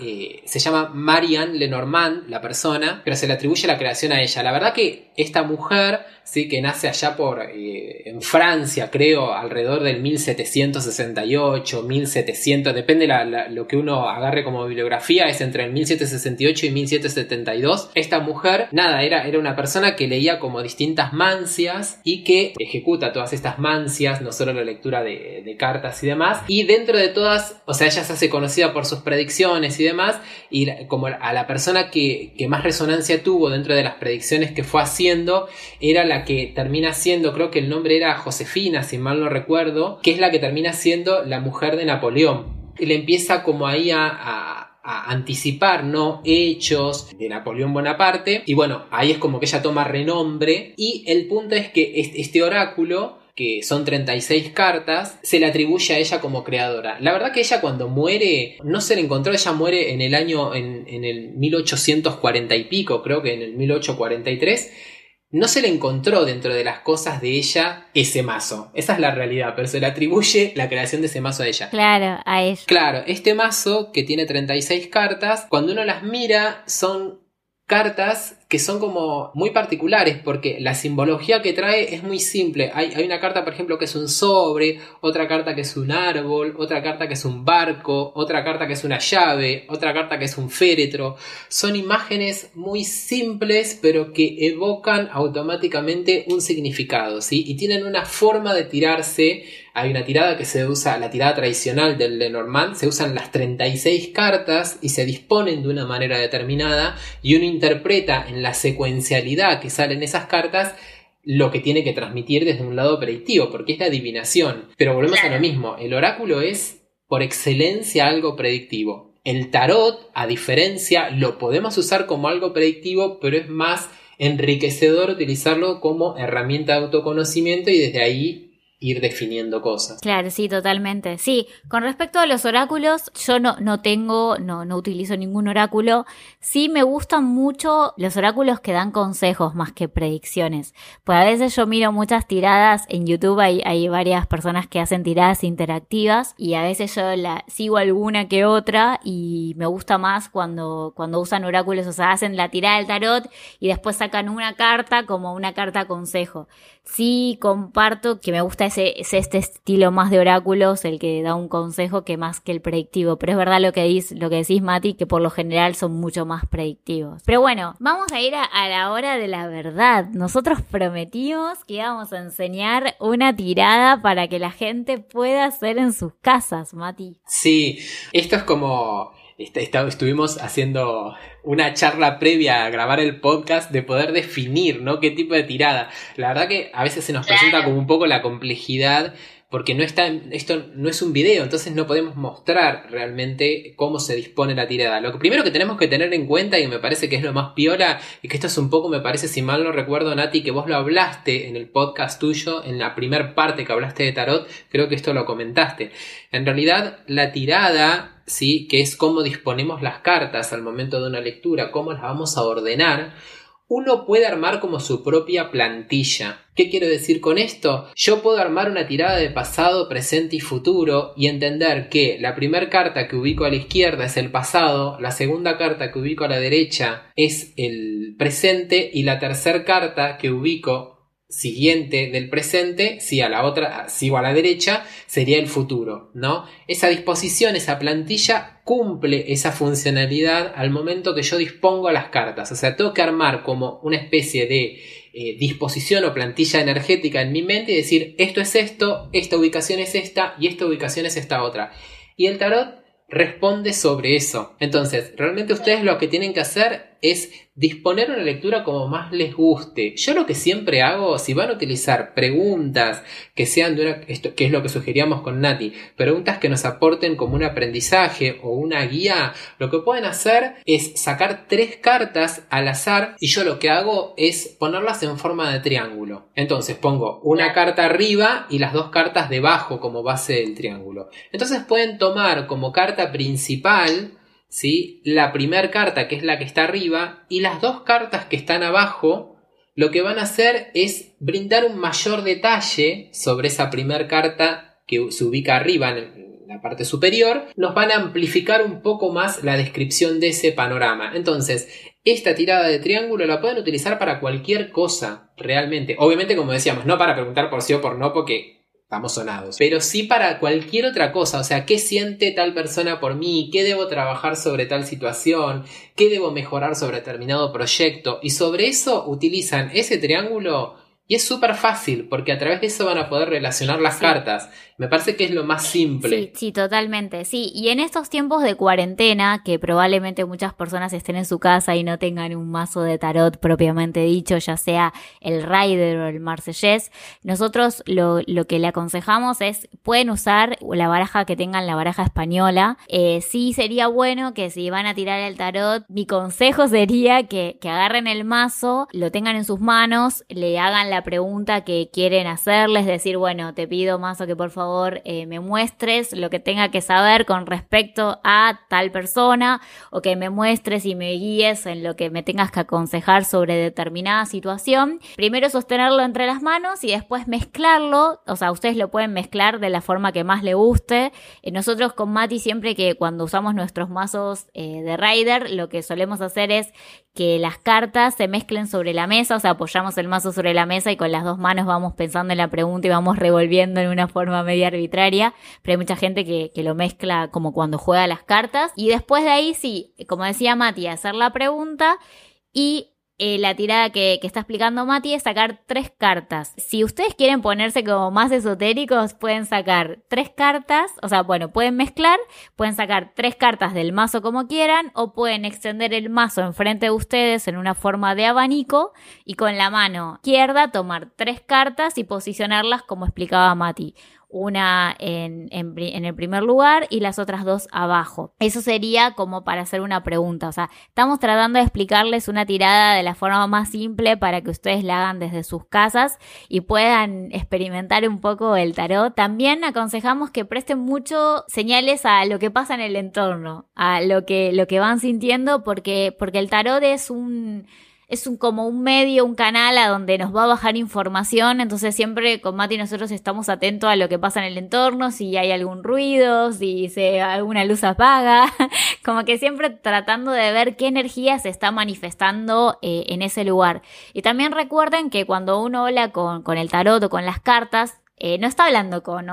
eh, se llama Marianne Lenormand, la persona, pero se le atribuye la creación a ella. La verdad que esta mujer ¿sí? que nace allá por eh, en Francia, creo, alrededor del 1768, 1700, depende lo que uno agarre como bibliografía, es entre el 1768 y 1772. Esta mujer, nada, era, era una persona que leía como distintas mancias y que ejecuta todas estas mancias, no solo la lectura de, de cartas y demás, y dentro de todas, o sea, ella se hace conocida por sus predicciones y demás, y como a la persona que, que más resonancia tuvo dentro de las predicciones que fue haciendo, era la que termina siendo, creo que el nombre era Josefina, si mal no recuerdo, que es la que termina siendo la mujer de Napoleón. Y le empieza como ahí a, anticipar ¿no? hechos de Napoleón Bonaparte y bueno, ahí es como que ella toma renombre y el punto es que este oráculo que son 36 cartas, se le atribuye a ella como creadora. La verdad que ella cuando muere, no se le encontró, ella muere en el año, en, en el 1840 y pico, creo que en el 1843, no se le encontró dentro de las cosas de ella ese mazo. Esa es la realidad, pero se le atribuye la creación de ese mazo a ella. Claro, a ella. Claro, este mazo que tiene 36 cartas, cuando uno las mira son cartas que son como muy particulares porque la simbología que trae es muy simple. Hay, hay, una carta, por ejemplo, que es un sobre, otra carta que es un árbol, otra carta que es un barco, otra carta que es una llave, otra carta que es un féretro. Son imágenes muy simples pero que evocan automáticamente un significado, ¿sí? Y tienen una forma de tirarse hay una tirada que se usa, la tirada tradicional del Lenormand, se usan las 36 cartas y se disponen de una manera determinada y uno interpreta en la secuencialidad que salen esas cartas lo que tiene que transmitir desde un lado predictivo, porque es la adivinación. Pero volvemos a lo mismo, el oráculo es por excelencia algo predictivo. El tarot, a diferencia, lo podemos usar como algo predictivo, pero es más enriquecedor utilizarlo como herramienta de autoconocimiento y desde ahí ir definiendo cosas. Claro, sí, totalmente. Sí, con respecto a los oráculos, yo no, no tengo, no, no utilizo ningún oráculo. Sí me gustan mucho los oráculos que dan consejos más que predicciones. Pues a veces yo miro muchas tiradas en YouTube, hay, hay varias personas que hacen tiradas interactivas y a veces yo la sigo alguna que otra y me gusta más cuando, cuando usan oráculos, o sea, hacen la tirada del tarot y después sacan una carta como una carta consejo. Sí comparto que me gusta ese, es este estilo más de oráculos, el que da un consejo que más que el predictivo. Pero es verdad lo que, dice, lo que decís, Mati, que por lo general son mucho más predictivos. Pero bueno, vamos a ir a, a la hora de la verdad. Nosotros prometimos que íbamos a enseñar una tirada para que la gente pueda hacer en sus casas, Mati. Sí, esto es como estuvimos haciendo una charla previa a grabar el podcast de poder definir, ¿no? Qué tipo de tirada. La verdad que a veces se nos presenta como un poco la complejidad porque no está, esto no es un video, entonces no podemos mostrar realmente cómo se dispone la tirada. Lo primero que tenemos que tener en cuenta, y me parece que es lo más piola, y que esto es un poco, me parece, si mal no recuerdo, Nati, que vos lo hablaste en el podcast tuyo, en la primer parte que hablaste de tarot, creo que esto lo comentaste. En realidad, la tirada, sí, que es cómo disponemos las cartas al momento de una lectura, cómo las vamos a ordenar, uno puede armar como su propia plantilla. ¿Qué quiero decir con esto? Yo puedo armar una tirada de pasado, presente y futuro y entender que la primera carta que ubico a la izquierda es el pasado, la segunda carta que ubico a la derecha es el presente y la tercera carta que ubico siguiente del presente, si a la otra, sigo a la derecha, sería el futuro, ¿no? Esa disposición, esa plantilla cumple esa funcionalidad al momento que yo dispongo las cartas. O sea, tengo que armar como una especie de eh, disposición o plantilla energética en mi mente y decir, esto es esto, esta ubicación es esta y esta ubicación es esta otra. Y el tarot responde sobre eso. Entonces, realmente ustedes lo que tienen que hacer es disponer una lectura como más les guste. Yo lo que siempre hago, si van a utilizar preguntas que sean de una, esto, que es lo que sugeríamos con Nati, preguntas que nos aporten como un aprendizaje o una guía, lo que pueden hacer es sacar tres cartas al azar y yo lo que hago es ponerlas en forma de triángulo. Entonces pongo una carta arriba y las dos cartas debajo como base del triángulo. Entonces pueden tomar como carta principal ¿sí? la primera carta, que es la que está arriba, y las dos cartas que están abajo, lo que van a hacer es brindar un mayor detalle sobre esa primera carta que se ubica arriba en la parte superior, nos van a amplificar un poco más la descripción de ese panorama. Entonces, esta tirada de triángulo la pueden utilizar para cualquier cosa, realmente. Obviamente, como decíamos, no para preguntar por sí o por no, porque estamos sonados. Pero sí para cualquier otra cosa, o sea, ¿qué siente tal persona por mí? ¿Qué debo trabajar sobre tal situación? ¿Qué debo mejorar sobre determinado proyecto? Y sobre eso utilizan ese triángulo y es súper fácil, porque a través de eso van a poder relacionar las cartas. Me parece que es lo más simple. Sí, sí, totalmente. Sí, y en estos tiempos de cuarentena, que probablemente muchas personas estén en su casa y no tengan un mazo de tarot propiamente dicho, ya sea el Rider o el Marsellés, nosotros lo, lo que le aconsejamos es, pueden usar la baraja que tengan, la baraja española. Eh, sí sería bueno que si van a tirar el tarot, mi consejo sería que, que agarren el mazo, lo tengan en sus manos, le hagan la la pregunta que quieren hacerles, decir, bueno, te pido más o que por favor eh, me muestres lo que tenga que saber con respecto a tal persona o que me muestres y me guíes en lo que me tengas que aconsejar sobre determinada situación. Primero sostenerlo entre las manos y después mezclarlo, o sea, ustedes lo pueden mezclar de la forma que más le guste. Eh, nosotros con Mati siempre que cuando usamos nuestros mazos eh, de Rider, lo que solemos hacer es que las cartas se mezclen sobre la mesa, o sea, apoyamos el mazo sobre la mesa y con las dos manos vamos pensando en la pregunta y vamos revolviendo en una forma media arbitraria, pero hay mucha gente que, que lo mezcla como cuando juega las cartas. Y después de ahí sí, como decía Mati, hacer la pregunta y eh, la tirada que, está explicando Mati es sacar tres cartas. Si ustedes quieren ponerse como más esotéricos, pueden sacar tres cartas, o sea, bueno, pueden mezclar, pueden sacar tres cartas del mazo como quieran, o pueden extender el mazo enfrente de ustedes en una forma de abanico y con la mano izquierda tomar tres cartas y posicionarlas como explicaba Mati una en, el primer lugar y las otras dos abajo. Eso sería como para hacer una pregunta. O sea, estamos tratando de explicarles una tirada de la forma más simple para que ustedes la hagan desde sus casas y puedan experimentar un poco el tarot. También aconsejamos que presten mucho señales a lo que pasa en el entorno, a lo que, lo que van sintiendo, porque, porque el tarot es un es un, como un medio, un canal a donde nos va a bajar información, entonces siempre con Mati nosotros estamos atentos a lo que pasa en el entorno, si hay algún ruido, si se alguna luz apaga, como que siempre tratando de ver qué energía se está manifestando eh, en ese lugar. Y también recuerden que cuando uno habla con, con el tarot o con las cartas, eh, no está hablando con,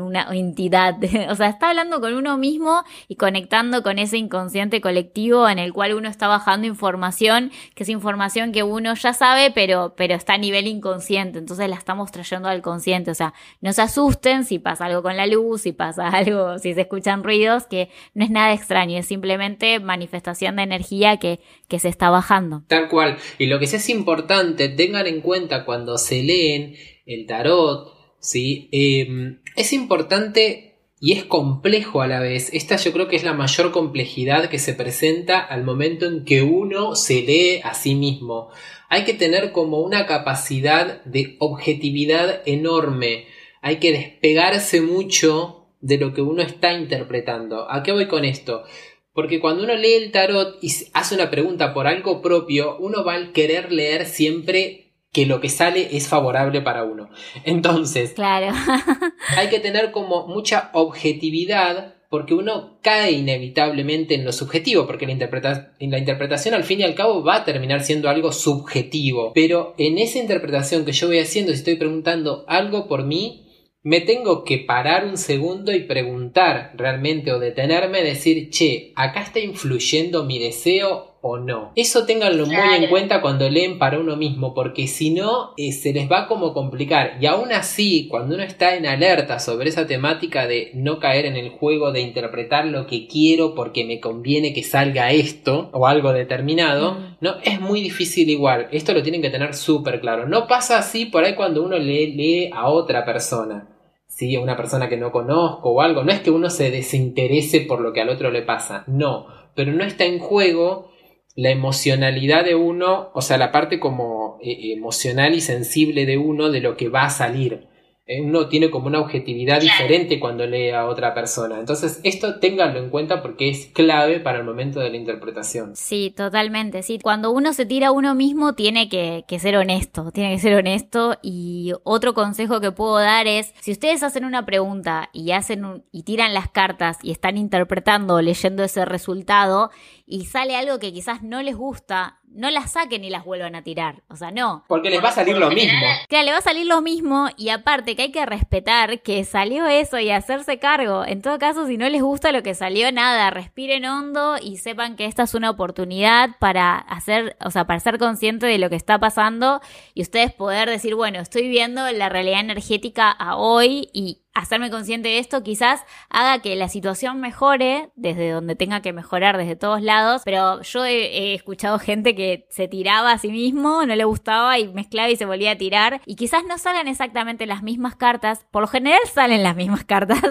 una entidad, o sea, está hablando con uno mismo y conectando con ese inconsciente colectivo en el cual uno está bajando información, que es información que uno ya sabe, pero, está a nivel inconsciente, entonces la estamos trayendo al consciente, o sea, no se asusten si pasa algo con la luz, si pasa algo, si se escuchan ruidos, que no es nada extraño, es simplemente manifestación de energía que se está bajando. Tal cual, y lo que sí es importante, tengan en cuenta cuando se leen el tarot, ¿sí? Em, es importante y es complejo a la vez. Esta yo creo que es la mayor complejidad que se presenta al momento en que uno se lee a sí mismo. Hay que tener como una capacidad de objetividad enorme. Hay que despegarse mucho de lo que uno está interpretando. ¿A qué voy con esto? Porque cuando uno lee el tarot y hace una pregunta por algo propio, uno va a querer leer siempre que lo que sale es favorable para uno. Entonces, claro. hay que tener como mucha objetividad porque uno cae inevitablemente en lo subjetivo, porque la, la interpretación al fin y al cabo va a terminar siendo algo subjetivo. Pero en esa interpretación que yo voy haciendo, si estoy preguntando algo por mí, me tengo que parar un segundo y preguntar realmente o detenerme, decir, che, acá está influyendo mi deseo o no. Eso ténganlo muy en cuenta cuando leen para uno mismo, porque si no, eh, se les va como complicar. Y aún así, cuando uno está en alerta sobre esa temática de no caer en el juego de interpretar lo que quiero porque me conviene que salga esto o algo determinado, mm. no, es muy difícil igual. Esto lo tienen que tener súper claro. No pasa así por ahí cuando uno lee, lee a otra persona. ¿sí? una persona que no conozco o algo. No es que uno se desinterese por lo que al otro le pasa, no, pero no está en juego la emocionalidad de uno, o sea, la parte como eh, emocional y sensible de uno de lo que va a salir. Eh, uno tiene como una objetividad diferente cuando lee a otra persona. Entonces, esto ténganlo en cuenta porque es clave para el momento de la interpretación. Sí, totalmente. Sí, cuando uno se tira a uno mismo, tiene que, ser honesto, tiene que ser honesto. Y otro consejo que puedo dar es: si ustedes hacen una pregunta y hacen y tiran las cartas y están interpretando o leyendo ese resultado y sale algo que quizás no les gusta, no las saquen y las vuelvan a tirar. O sea, no. Porque les va a salir lo mismo. Claro, le va a salir lo mismo y aparte que hay que respetar que salió eso y hacerse cargo. En todo caso, si no les gusta lo que salió, nada, respiren hondo y sepan que esta es una oportunidad para hacer, o sea, para ser consciente de lo que está pasando y ustedes poder decir, bueno, estoy viendo la realidad energética a hoy y hacerme consciente de esto quizás haga que la situación mejore desde donde tenga que mejorar, desde todos lados, pero yo he, escuchado gente que se tiraba a sí mismo, no le gustaba y mezclaba y se volvía a tirar, y quizás no salen exactamente las mismas cartas, por lo general salen las mismas cartas,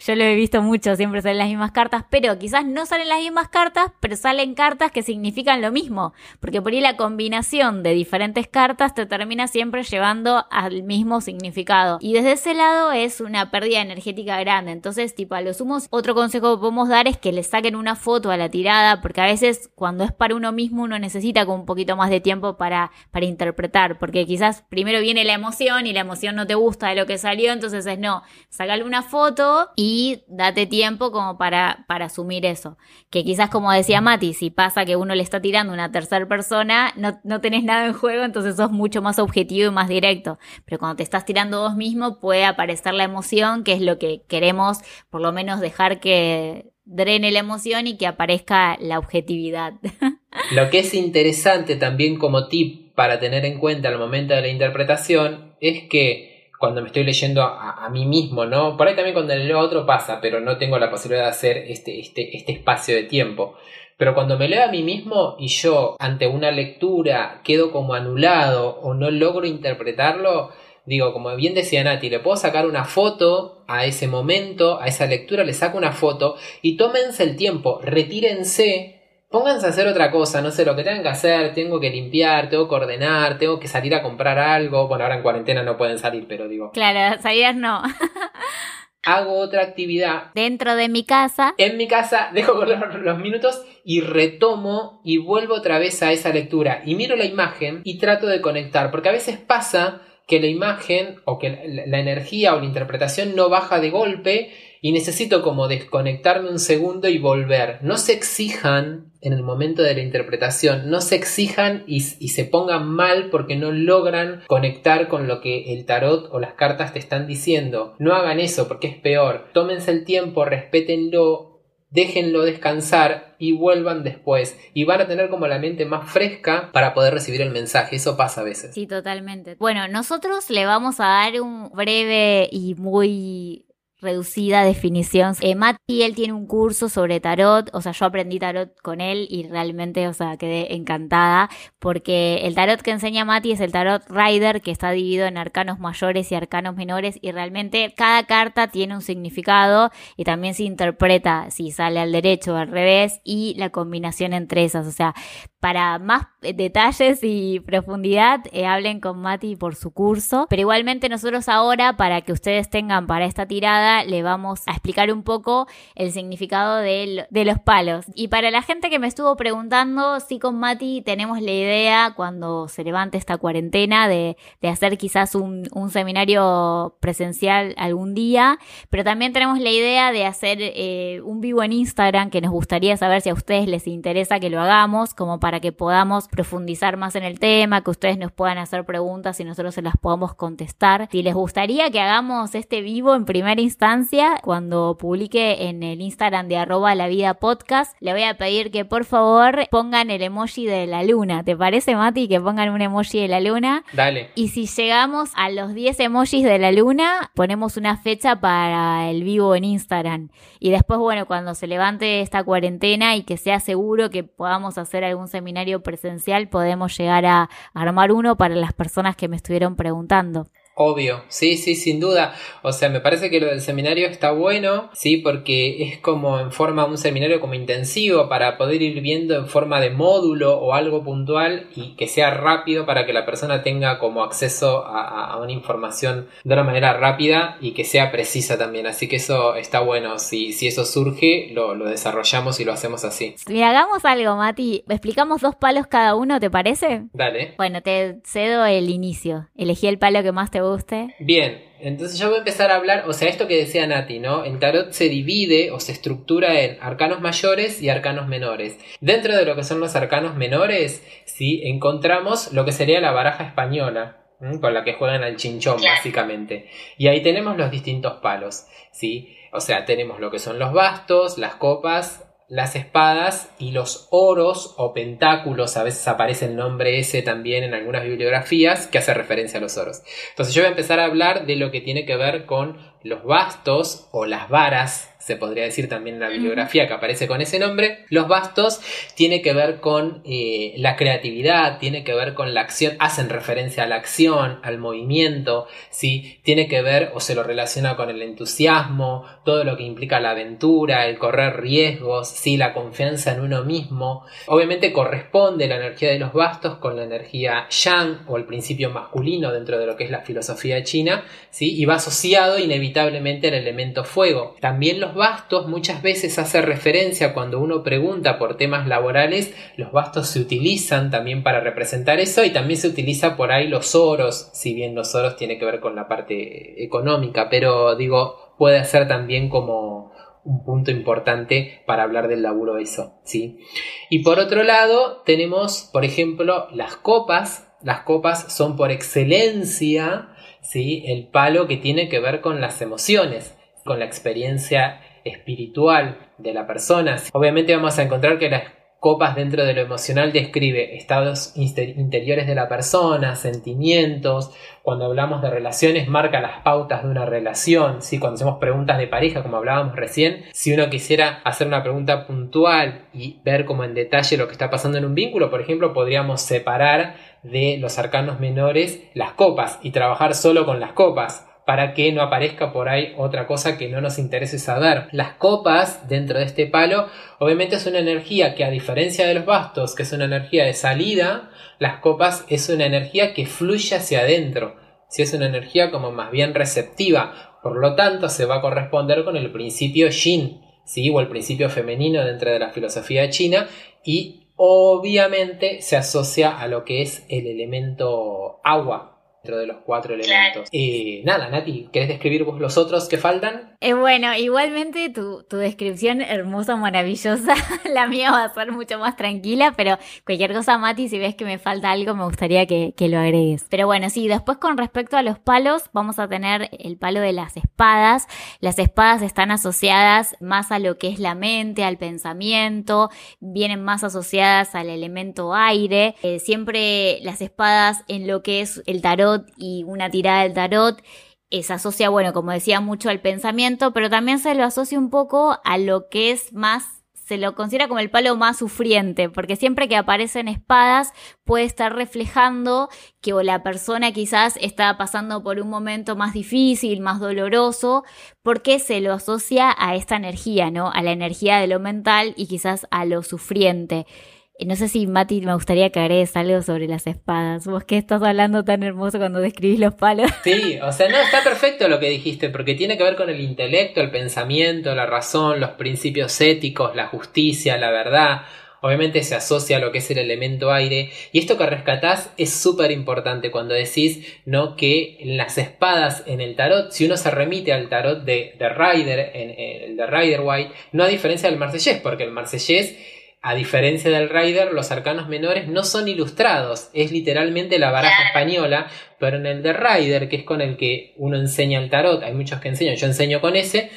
yo lo he visto mucho, siempre salen las mismas cartas, pero quizás no salen las mismas cartas, pero salen cartas que significan lo mismo, porque por ahí la combinación de diferentes cartas te termina siempre llevando al mismo significado. Y desde ese lado es una pérdida energética grande. Entonces, tipo, a lo sumos, otro consejo que podemos dar es que le saquen una foto a la tirada, porque a veces cuando es para uno mismo uno necesita como un poquito más de tiempo para, para interpretar, porque quizás primero viene la emoción y la emoción no te gusta de lo que salió, entonces es no, sacale una foto y date tiempo como para, para asumir eso. Que quizás como decía Mati, si pasa que uno le está tirando a una tercera persona, no, no tenés nada en juego, entonces sos mucho más objetivo y más directo. Pero cuando te estás tirando vos mismo puede aparecer la emoción, que es lo que queremos por lo menos dejar que drene la emoción y que aparezca la objetividad. Lo que es interesante también como tip para tener en cuenta al momento de la interpretación es que cuando me estoy leyendo a, mí mismo, ¿no? Por ahí también cuando leo a otro pasa, pero no tengo la posibilidad de hacer este, este, este espacio de tiempo. Pero cuando me leo a mí mismo y yo ante una lectura quedo como anulado o no logro interpretarlo, digo, como bien decía Nati, le puedo sacar una foto a ese momento, a esa lectura, le saco una foto y tómense el tiempo, retírense, pónganse a hacer otra cosa, no sé lo que tengan que hacer, tengo que limpiar, tengo que ordenar, tengo que salir a comprar algo, bueno, ahora en cuarentena no pueden salir, pero digo. Claro, salir no. hago otra actividad. Dentro de mi casa. En mi casa, dejo correr los minutos y retomo y vuelvo otra vez a esa lectura y miro la imagen y trato de conectar, porque a veces pasa que la imagen o que la energía o la interpretación no baja de golpe y necesito como desconectarme un segundo y volver. No se exijan en el momento de la interpretación, no se exijan y, se pongan mal porque no logran conectar con lo que el tarot o las cartas te están diciendo. No hagan eso porque es peor. Tómense el tiempo, respétenlo, déjenlo descansar y vuelvan después. Y van a tener como la mente más fresca para poder recibir el mensaje. Eso pasa a veces. Sí, totalmente. Bueno, nosotros le vamos a dar un breve y muy reducida definición. Eh, Mati, él tiene un curso sobre tarot, o sea, yo aprendí tarot con él y realmente, o sea, quedé encantada porque el tarot que enseña Mati es el tarot Rider que está dividido en arcanos mayores y arcanos menores y realmente cada carta tiene un significado y también se interpreta si sale al derecho o al revés y la combinación entre esas, o sea, para más detalles y profundidad, eh, hablen con Mati por su curso. Pero igualmente nosotros ahora, para que ustedes tengan para esta tirada, le vamos a explicar un poco el significado de, los palos. Y para la gente que me estuvo preguntando, sí con Mati tenemos la idea, cuando se levante esta cuarentena, de, hacer quizás un, seminario presencial algún día. Pero también tenemos la idea de hacer eh, un vivo en Instagram, que nos gustaría saber si a ustedes les interesa que lo hagamos, como para que podamos profundizar más en el tema, que ustedes nos puedan hacer preguntas y nosotros se las podamos contestar. Si les gustaría que hagamos este vivo en primera instancia, cuando publique en el Instagram de arroba la vida podcast, le voy a pedir que por favor pongan el emoji de la luna. ¿Te parece, Mati, que pongan un emoji de la luna? Dale. Y si llegamos a los 10 emojis de la luna, ponemos una fecha para el vivo en Instagram. Y después, bueno, cuando se levante esta cuarentena y que sea seguro que podamos hacer algún seminario presencial podemos llegar a armar uno para las personas que me estuvieron preguntando. Obvio, sí, sí, sin duda. O sea, me parece que lo del seminario está bueno, sí, porque es como en forma un seminario como intensivo para poder ir viendo en forma de módulo o algo puntual y que sea rápido para que la persona tenga como acceso a, una información de una manera rápida y que sea precisa también. Así que eso está bueno. Si, si eso surge, lo, lo desarrollamos y lo hacemos así. Le hagamos algo, Mati. Explicamos dos palos cada uno, ¿te parece? Dale. Bueno, te cedo el inicio. Elegí el palo que más te gusta Bien, entonces yo voy a empezar a hablar, o sea, esto que decía Nati, ¿no? El tarot se divide o se estructura en arcanos mayores y arcanos menores. Dentro de lo que son los arcanos menores, sí, encontramos lo que sería la baraja española, con la que juegan al chinchón, básicamente. Y ahí tenemos los distintos palos, ¿sí? O sea, tenemos lo que son los bastos, las copas, las espadas y los oros o pentáculos, a veces aparece el nombre ese también en algunas bibliografías que hace referencia a los oros. Entonces yo voy a empezar a hablar de lo que tiene que ver con los bastos o las varas se podría decir también la bibliografía que aparece con ese nombre. Los bastos tiene que ver con eh, la creatividad, tiene que ver con la acción, hacen referencia a la acción, al movimiento, ¿sí? tiene que ver o se lo relaciona con el entusiasmo, todo lo que implica la aventura, el correr riesgos, ¿sí? la confianza en uno mismo. Obviamente corresponde la energía de los bastos con la energía yang o el principio masculino dentro de lo que es la filosofía china, ¿sí? y va asociado inevitablemente al elemento fuego. También los bastos muchas veces hace referencia cuando uno pregunta por temas laborales, los bastos se utilizan también para representar eso y también se utiliza por ahí los oros, si bien los oros tiene que ver con la parte económica, pero digo, puede ser también como un punto importante para hablar del laburo eso, ¿sí? Y por otro lado, tenemos, por ejemplo, las copas. Las copas son por excelencia, ¿sí? El palo que tiene que ver con las emociones con la experiencia espiritual de la persona. Obviamente vamos a encontrar que las copas dentro de lo emocional describe estados interiores de la persona, sentimientos. Cuando hablamos de relaciones marca las pautas de una relación. ¿sí? Cuando hacemos preguntas de pareja, como hablábamos recién, si uno quisiera hacer una pregunta puntual y ver como en detalle lo que está pasando en un vínculo, por ejemplo, podríamos separar de los arcanos menores las copas y trabajar solo con las copas para que no aparezca por ahí otra cosa que no nos interese saber. Las copas dentro de este palo obviamente es una energía que a diferencia de los bastos, que es una energía de salida, las copas es una energía que fluye hacia adentro. Si es una energía como más bien receptiva, por lo tanto se va a corresponder con el principio yin, ¿sí? o el principio femenino dentro de la filosofía china y obviamente se asocia a lo que es el elemento agua, dentro de los cuatro elementos. Eh, nada, Nati, ¿querés describir vos los otros que faltan? Eh, bueno, igualmente tu, tu, descripción hermosa, maravillosa, la mía va a ser mucho más tranquila, pero cualquier cosa, Mati, si ves que me falta algo, me gustaría que, que lo agregues. Pero bueno, sí, después con respecto a los palos, vamos a tener el palo de las espadas. Las espadas están asociadas más a lo que es la mente, al pensamiento, vienen más asociadas al elemento aire. Eh, siempre las espadas en lo que es el tarot y una tirada del tarot se asocia, bueno, como decía, mucho al pensamiento, pero también se lo asocia un poco a lo que es más se lo considera como el palo más sufriente, porque siempre que aparecen espadas puede estar reflejando que la persona quizás está pasando por un momento más difícil, más doloroso, porque se lo asocia a esta energía, ¿no? A la energía de lo mental y quizás a lo sufriente. No sé si, Mati, me gustaría que agregues algo sobre las espadas. Vos que estás hablando tan hermoso cuando describís los palos. Sí, o sea, no, está perfecto lo que dijiste, porque tiene que ver con el intelecto, el pensamiento, la razón, los principios éticos, la justicia, la verdad. Obviamente se asocia a lo que es el elemento aire. Y esto que rescatás es súper importante cuando decís ¿no? que las espadas en el tarot, si uno se remite al tarot de, de Rider, en, el de Rider White, no a diferencia del marsellés, porque el marsellés a diferencia del Rider, los arcanos menores no son ilustrados, es literalmente la baraja española, pero en el de Rider, que es con el que uno enseña el tarot, hay muchos que enseñan, yo enseño con ese,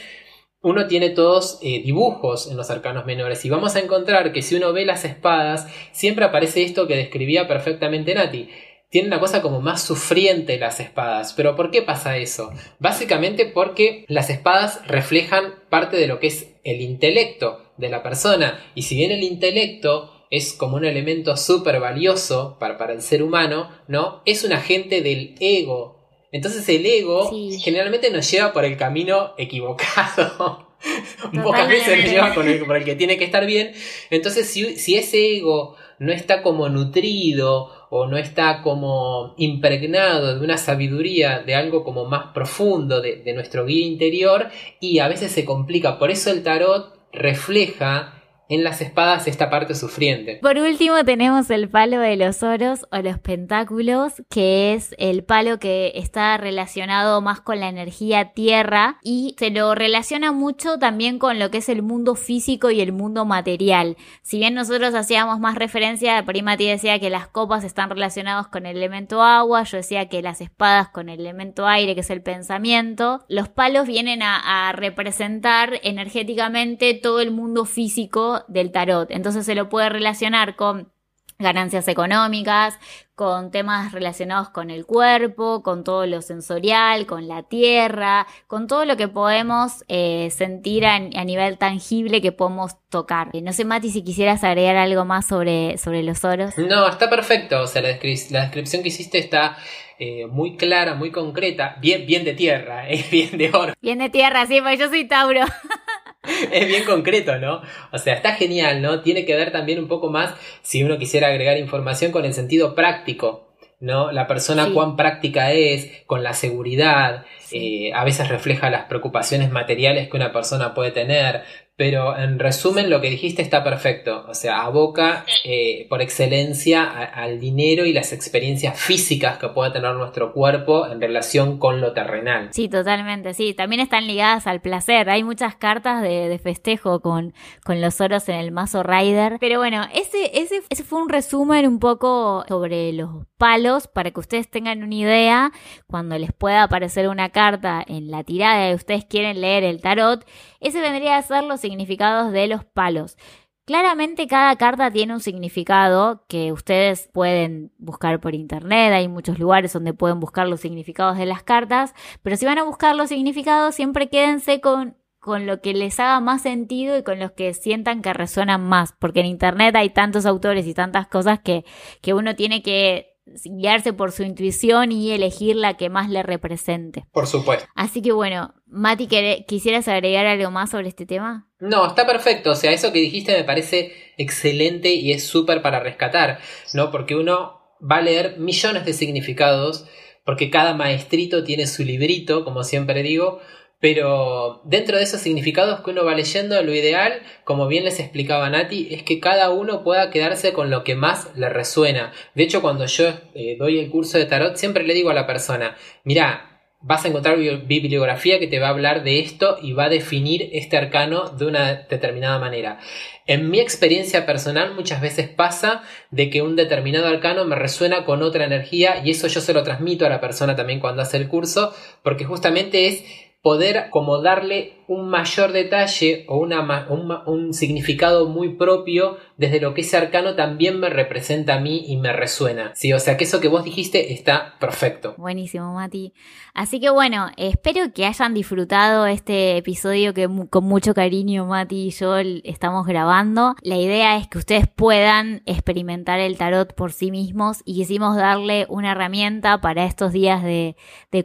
uno tiene todos eh, dibujos en los arcanos menores y vamos a encontrar que si uno ve las espadas, siempre aparece esto que describía perfectamente Nati. Tiene una cosa como más sufriente las espadas. ¿Pero por qué pasa eso? Básicamente porque las espadas reflejan parte de lo que es el intelecto de la persona. Y si bien el intelecto es como un elemento súper valioso para, para, el ser humano, ¿no? Es un agente del ego. Entonces el ego generalmente nos lleva por el camino equivocado. Pocas veces nos lleva por el, por el que tiene que estar bien. Entonces si, si ese ego no está como nutrido o no está como impregnado de una sabiduría, de algo como más profundo de, de nuestro guía interior y a veces se complica. Por eso el tarot refleja en las espadas esta parte sufriente. Por último tenemos el palo de los oros o los pentáculos, que es el palo que está relacionado más con la energía tierra y se lo relaciona mucho también con lo que es el mundo físico y el mundo material. Si bien nosotros hacíamos más referencia, Primati decía que las copas están relacionadas con el elemento agua, yo decía que las espadas con el elemento aire, que es el pensamiento, los palos vienen a representar energéticamente todo el mundo físico del tarot. Entonces se lo puede relacionar con ganancias económicas, con temas relacionados con el cuerpo, con todo lo sensorial, con la tierra, con todo lo que podemos eh, sentir a, nivel tangible que podemos tocar. Eh, no sé, Mati, si quisieras agregar algo más sobre, sobre los oros. No, está perfecto. O sea, la, descripción que hiciste está eh, muy clara, muy concreta. Bien, bien de tierra, es bien de oro. Bien de tierra, sí, porque yo soy Tauro. es bien concreto, ¿no? O sea, está genial, ¿no? Tiene que ver también un poco más, si uno quisiera agregar información, con el sentido práctico, ¿no? La persona cuán práctica es, con la seguridad, eh, a veces refleja las preocupaciones materiales que una persona puede tener, pero en resumen, lo que dijiste está perfecto. O sea, aboca eh, por excelencia al dinero y las experiencias físicas que puede tener nuestro cuerpo en relación con lo terrenal. Sí, totalmente. Sí, también están ligadas al placer. Hay muchas cartas de, festejo con, con, los oros en el mazo Rider. Pero bueno, ese, ese, ese fue un resumen un poco sobre los palos para que ustedes tengan una idea cuando les pueda aparecer una carta en la tirada y ustedes quieren leer el tarot. Ese vendría a ser los significados de los palos. Claramente cada carta tiene un significado que ustedes pueden buscar por internet, hay muchos lugares donde pueden buscar los significados de las cartas, pero si van a buscar los significados siempre quédense con, con lo que les haga más sentido y con los que sientan que resuenan más, porque en internet hay tantos autores y tantas cosas que, que uno tiene que guiarse por su intuición y elegir la que más le represente. Por supuesto. Así que bueno, Mati, ¿quisieras agregar algo más sobre este tema? No, está perfecto. O sea, eso que dijiste me parece excelente y es súper para rescatar, ¿no? Porque uno va a leer millones de significados, porque cada maestrito tiene su librito, como siempre digo, pero dentro de esos significados que uno va leyendo, lo ideal, como bien les explicaba Nati, es que cada uno pueda quedarse con lo que más le resuena. De hecho, cuando yo eh, doy el curso de tarot, siempre le digo a la persona, mira, vas a encontrar bibliografía que te va a hablar de esto y va a definir este arcano de una determinada manera. En mi experiencia personal muchas veces pasa de que un determinado arcano me resuena con otra energía y eso yo se lo transmito a la persona también cuando hace el curso porque justamente es poder como darle un mayor detalle o una, un, significado muy propio desde lo que ese arcano también me representa a mí y me resuena. Sí, o sea que eso que vos dijiste está perfecto. Buenísimo, Mati. Así que bueno, espero que hayan disfrutado este episodio que con mucho cariño Mati y yo estamos grabando. La idea es que ustedes puedan experimentar el tarot por sí mismos y quisimos darle una herramienta para estos días de, de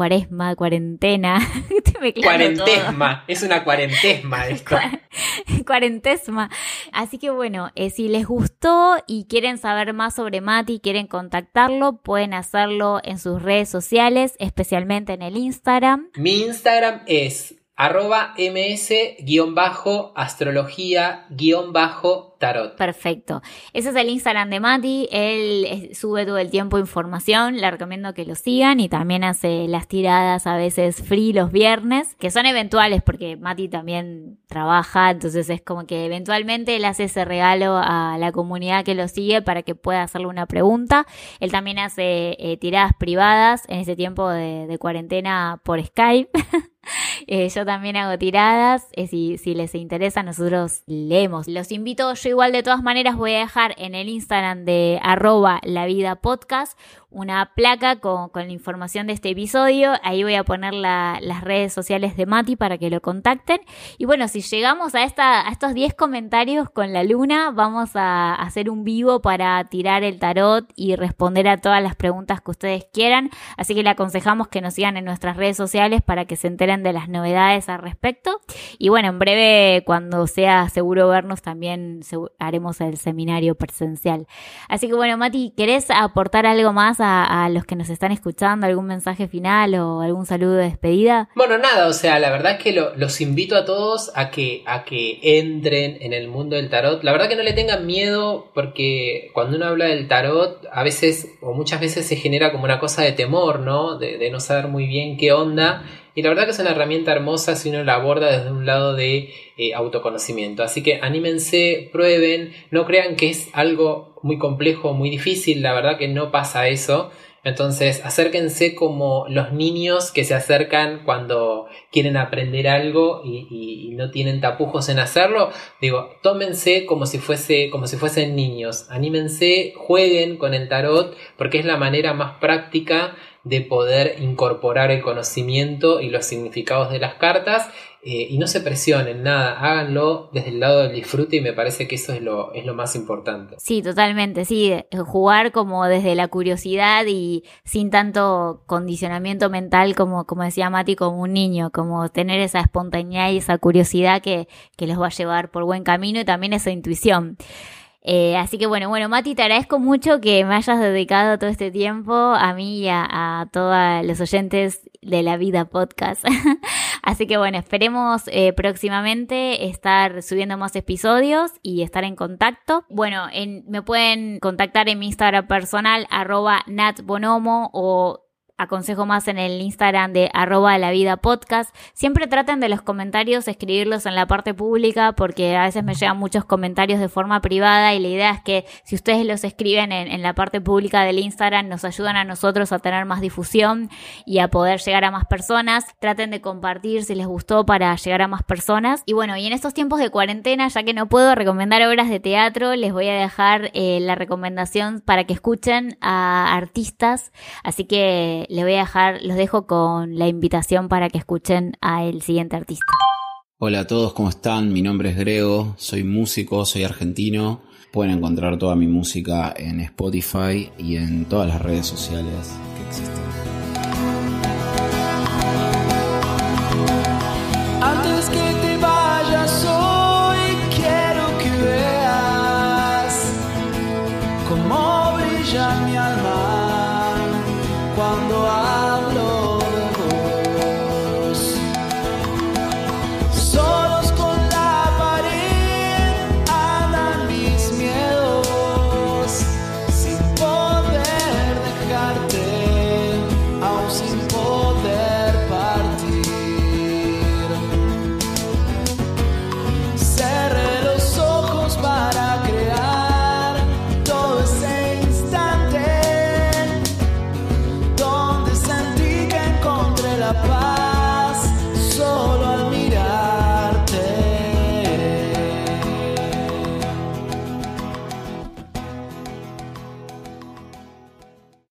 cuaresma, cuarentena. cuarentesma, es una cuarentesma esto. cuarentesma. Así que bueno, eh, si les gustó y quieren saber más sobre Mati, quieren contactarlo, pueden hacerlo en sus redes sociales, especialmente en el Instagram. Mi Instagram es arroba ms-astrología-tarot. Perfecto. Ese es el Instagram de Mati. Él sube todo el tiempo información. Le recomiendo que lo sigan y también hace las tiradas a veces free los viernes, que son eventuales porque Mati también trabaja. Entonces es como que eventualmente él hace ese regalo a la comunidad que lo sigue para que pueda hacerle una pregunta. Él también hace eh, tiradas privadas en ese tiempo de, de cuarentena por Skype. Eh, yo también hago tiradas, eh, si, les interesa nosotros leemos. Los invito, yo igual de todas maneras voy a dejar en el Instagram de arroba la vida una placa con, la información de este episodio. Ahí voy a poner las redes sociales de Mati para que lo contacten. Y bueno, si llegamos a, esta, a estos 10 comentarios con la luna, vamos a hacer un vivo para tirar el tarot y responder a todas las preguntas que ustedes quieran. Así que le aconsejamos que nos sigan en nuestras redes sociales para que se enteren de las novedades al respecto. Y bueno, en breve, cuando sea seguro vernos, también haremos el seminario presencial. Así que bueno, Mati, ¿querés aportar algo más a, los que nos están escuchando? ¿Algún mensaje final o algún saludo de despedida? Bueno, nada, o sea, la verdad es que los invito a todos a que, a que entren en el mundo del tarot. La verdad que no le tengan miedo porque cuando uno habla del tarot, a veces o muchas veces se genera como una cosa de temor, ¿no? De, de no saber muy bien qué onda. Y la verdad que es una herramienta hermosa si uno la aborda desde un lado de eh, autoconocimiento. Así que anímense, prueben, no crean que es algo muy complejo, muy difícil, la verdad que no pasa eso. Entonces, acérquense como los niños que se acercan cuando quieren aprender algo y, no tienen tapujos en hacerlo. Digo, tómense como si fuese, como si fuesen niños. Anímense, jueguen con el tarot, porque es la manera más práctica de poder incorporar el conocimiento y los significados de las cartas eh, y no se presionen nada, háganlo desde el lado del disfrute y me parece que eso es lo, es lo más importante. Sí, totalmente, sí, jugar como desde la curiosidad y sin tanto condicionamiento mental como, como decía Mati, como un niño, como tener esa espontaneidad y esa curiosidad que, que los va a llevar por buen camino y también esa intuición. Eh, así que bueno, bueno, Mati, te agradezco mucho que me hayas dedicado todo este tiempo a mí y a, todos los oyentes de la vida podcast. así que bueno, esperemos eh, próximamente estar subiendo más episodios y estar en contacto. Bueno, me pueden contactar en mi Instagram personal, arroba natbonomo o aconsejo más en el Instagram de arroba la vida podcast. Siempre traten de los comentarios escribirlos en la parte pública porque a veces me llegan muchos comentarios de forma privada y la idea es que si ustedes los escriben en, la parte pública del Instagram nos ayudan a nosotros a tener más difusión y a poder llegar a más personas. Traten de compartir si les gustó para llegar a más personas. Y bueno, y en estos tiempos de cuarentena, ya que no puedo recomendar obras de teatro, les voy a dejar eh, la recomendación para que escuchen a artistas. Así que les voy a dejar, los dejo con la invitación para que escuchen a el siguiente artista. Hola a todos, ¿cómo están? Mi nombre es Grego, soy músico, soy argentino. Pueden encontrar toda mi música en Spotify y en todas las redes sociales que existen. Antes que te vayas hoy, quiero que veas cómo brilla mi alma. why.